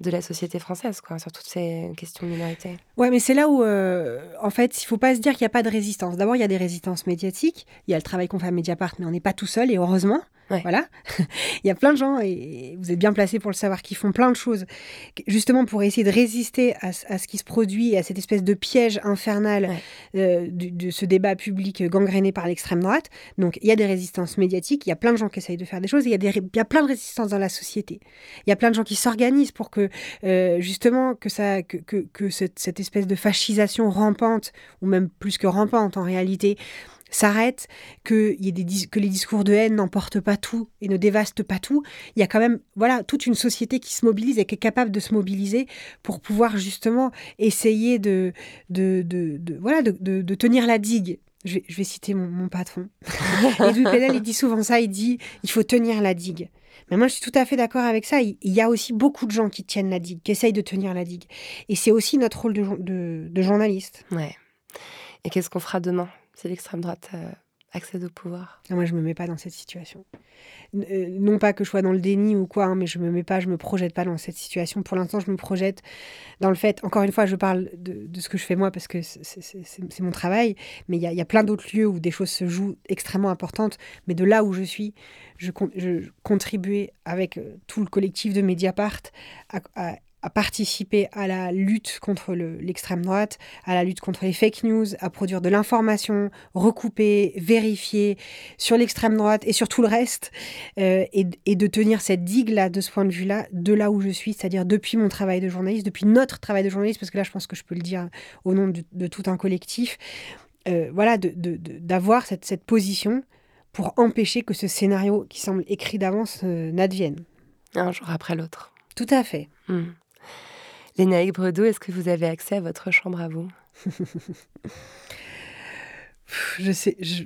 de la société française, quoi, sur toutes ces questions de minorité. Ouais, mais c'est là où, en fait, il faut pas se dire qu'il n'y a pas de résistance. D'abord, il y a des résistances médiatiques, il y a le travail qu'on fait à Mediapart, mais on n'est pas tout seul, et heureusement. Voilà. Il y a plein de gens, et vous êtes bien placés pour le savoir, qui font plein de choses, justement pour essayer de résister à, ce qui se produit, à cette espèce de piège infernal euh, de, ce débat public gangréné par l'extrême droite. Donc, il y a des résistances médiatiques, il y a plein de gens qui essayent de faire des choses, il y, a des, il y a plein de résistances dans la société. Il y a plein de gens qui s'organisent pour que, euh, justement, que, ça, que, que, que cette, cette espèce de fascisation rampante, ou même plus que rampante en réalité, s'arrête, que, y ait des, que les discours de haine n'emportent pas tout et ne dévastent pas tout, il y a quand même voilà toute une société qui se mobilise et qui est capable de se mobiliser pour pouvoir justement essayer de, de, de, voilà, de, de, tenir la digue. Je vais, citer mon, patron. Edouard Pédal, il dit souvent ça, il dit il faut tenir la digue. Mais moi, je suis tout à fait d'accord avec ça. Il y a aussi beaucoup de gens qui tiennent la digue, qui essayent de tenir la digue. Et c'est aussi notre rôle de, de, de journaliste. Ouais. Et qu'est-ce qu'on fera demain? Si l'extrême droite euh, accède au pouvoir ah, Moi, je me mets pas dans cette situation. Euh, non pas que je sois dans le déni ou quoi, hein, mais je me mets pas, je me projette pas dans cette situation. Pour l'instant, je me projette dans le fait. Encore une fois, je parle de, ce que je fais moi parce que c'est mon travail, mais il y, a plein d'autres lieux où des choses se jouent extrêmement importantes. Mais de là où je suis, je, je contribuais avec euh, tout le collectif de Mediapart à, à à participer à la lutte contre l'extrême droite, à la lutte contre les fake news, à produire de l'information recoupée, vérifiée sur l'extrême droite et sur tout le reste, euh, et, de tenir cette digue-là, de ce point de vue-là, de là où je suis, c'est-à-dire depuis mon travail de journaliste, depuis notre travail de journaliste, parce que là, je pense que je peux le dire au nom de, tout un collectif, euh, voilà, d'avoir cette, cette, position pour empêcher que ce scénario qui semble écrit d'avance euh, n'advienne. Un jour après l'autre. Tout à fait. Hmm. Lénaïque Bredoux, est-ce que vous avez accès à votre chambre à vous? Je sais, je,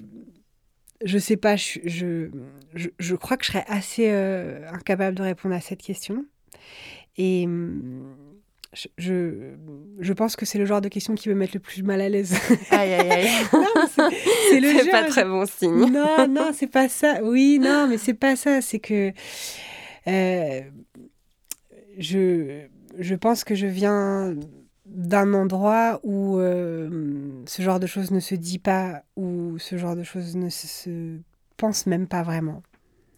je sais pas, je, je, je, crois que je serais assez euh, incapable de répondre à cette question. Et hum, je, je pense que c'est le genre de question qui me mettre le plus mal à l'aise. Aïe, aïe, aïe. c'est pas très bon signe. Non, non, c'est pas ça. Oui, non, mais c'est pas ça. C'est que euh, je je pense que je viens d'un endroit où euh, ce genre de choses ne se dit pas, où ce genre de choses ne se, pense même pas vraiment.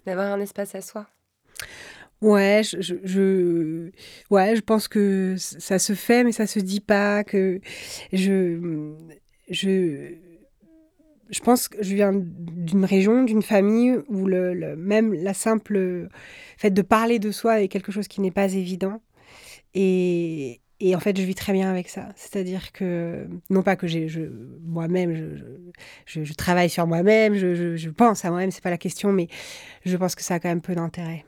D'avoir un espace à soi Ouais, je, je, ouais, je pense que ça se fait, mais ça se dit pas. Que je, je, je pense que je viens d'une région, d'une famille où le, même la simple fait de parler de soi est quelque chose qui n'est pas évident. Et, en fait, je vis très bien avec ça. C'est-à-dire que, non pas que j'ai, moi-même, je, je, je, travaille sur moi-même, je, je, pense à moi-même, c'est pas la question, mais je pense que ça a quand même peu d'intérêt.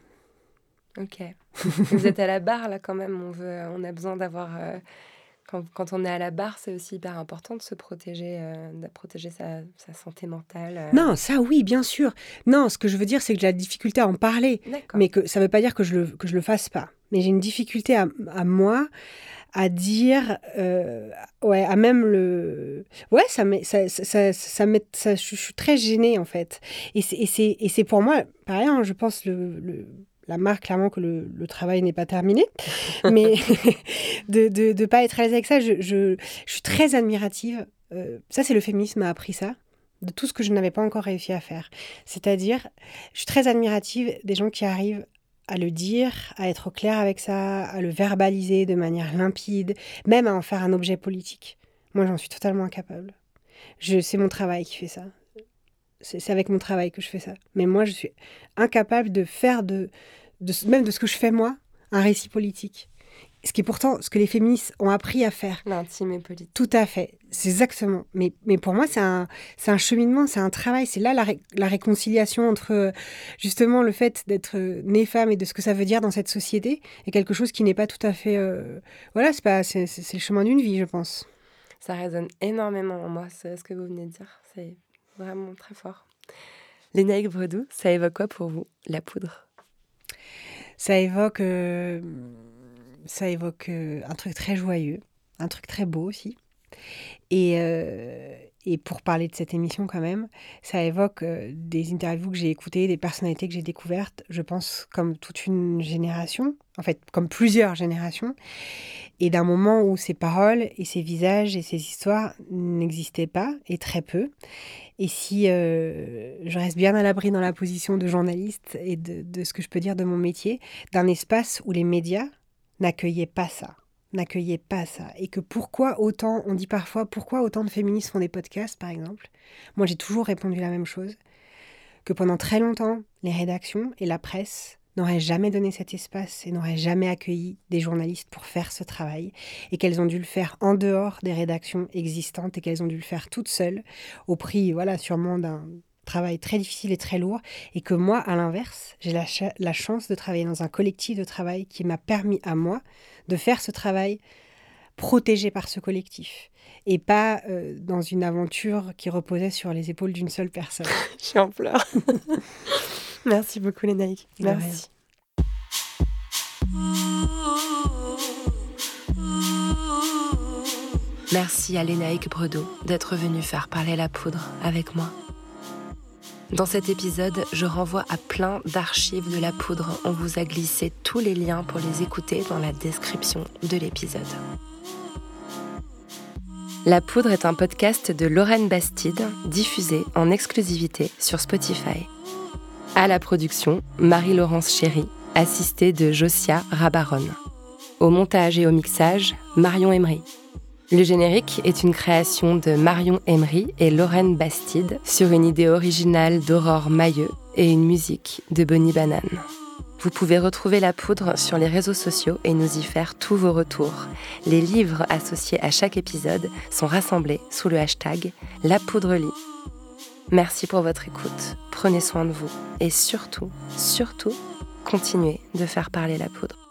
Ok. Vous êtes à la barre, là, quand même. On a besoin d'avoir. Euh, quand, quand, on est à la barre, c'est aussi hyper important de se protéger, euh, de protéger sa, sa santé mentale. Euh. Non, ça oui, bien sûr. Non, ce que je veux dire, c'est que j'ai la difficulté à en parler. Mais que ça ne veut pas dire que je le, que je le fasse pas mais j'ai une difficulté à, à, moi à dire euh, ouais à même le ouais ça met ça ça, ça, met, ça je, suis très gênée en fait et c'est et c'est pour moi pareil hein, je pense le, le la marque clairement que le, travail n'est pas terminé, mais de ne pas être à l'aise avec ça, je, suis très admirative. Euh, ça, c'est le féminisme a appris ça, de tout ce que je n'avais pas encore réussi à faire. C'est-à-dire, je suis très admirative des gens qui arrivent à le dire, à être clair avec ça, à le verbaliser de manière limpide, même à en faire un objet politique. Moi, j'en suis totalement incapable. C'est mon travail qui fait ça. C'est, avec mon travail que je fais ça. Mais moi, je suis incapable de faire de, de même de ce que je fais moi, un récit politique ce qui est pourtant ce que les féministes ont appris à faire. L'intime et politique. Tout à fait, c'est exactement. Mais, mais pour moi, c'est un, un cheminement, c'est un travail. C'est là la, la, réconciliation entre justement le fait d'être née femme et de ce que ça veut dire dans cette société et quelque chose qui n'est pas tout à fait. Euh, voilà, c'est, pas, c'est, c'est le chemin d'une vie, je pense. Ça résonne énormément en moi, c'est ce que vous venez de dire. C'est vraiment très fort. Lénaïque Bredou, ça évoque quoi pour vous, la poudre? Ça évoque. Euh, ça évoque euh, un truc très joyeux, un truc très beau aussi. Et, euh, et pour parler de cette émission quand même, ça évoque euh, des interviews que j'ai écoutées, des personnalités que j'ai découvertes, je pense comme toute une génération, en fait comme plusieurs générations, et d'un moment où ces paroles et ces visages et ces histoires n'existaient pas, et très peu. Et si je reste bien à l'abri dans la position de journaliste et de, de ce que je peux dire de mon métier, d'un espace où les médias, n'accueillait pas ça, n'accueillait pas ça. Et que pourquoi autant, on dit parfois, pourquoi autant de féministes font des podcasts, par exemple? Moi, j'ai toujours répondu la même chose, que pendant très longtemps, les rédactions et la presse n'auraient jamais donné cet espace et n'auraient jamais accueilli des journalistes pour faire ce travail et qu'elles ont dû le faire en dehors des rédactions existantes et qu'elles ont dû le faire toutes seules au prix, voilà, sûrement d'un travail très difficile et très lourd et que moi, à l'inverse, j'ai la, la chance de travailler dans un collectif de travail qui m'a permis à moi de faire ce travail protégé par ce collectif et pas euh, dans une aventure qui reposait sur les épaules d'une seule personne. Je suis en pleurs. Merci beaucoup, Lénaïque. Merci. Merci à Lénaïque Bredo d'être venue faire parler la poudre avec moi. Dans cet épisode, je renvoie à plein d'archives de la poudre. On vous a glissé tous les liens pour les écouter dans la description de l'épisode. La Poudre est un podcast de Lorraine Bastide, diffusé en exclusivité sur Spotify. À la production, Marie-Laurence Chéry, assistée de Josia Rabaron. Au montage et au mixage, Marion Emery. Le générique est une création de Marion Emery et Lorraine Bastide sur une idée originale d'Aurore Mailleux et une musique de Bonnie Banane. Vous pouvez retrouver la poudre sur les réseaux sociaux et nous y faire tous vos retours. Les livres associés à chaque épisode sont rassemblés sous le hashtag La Poudre. Merci pour votre écoute, prenez soin de vous et surtout, surtout, continuez de faire parler la poudre.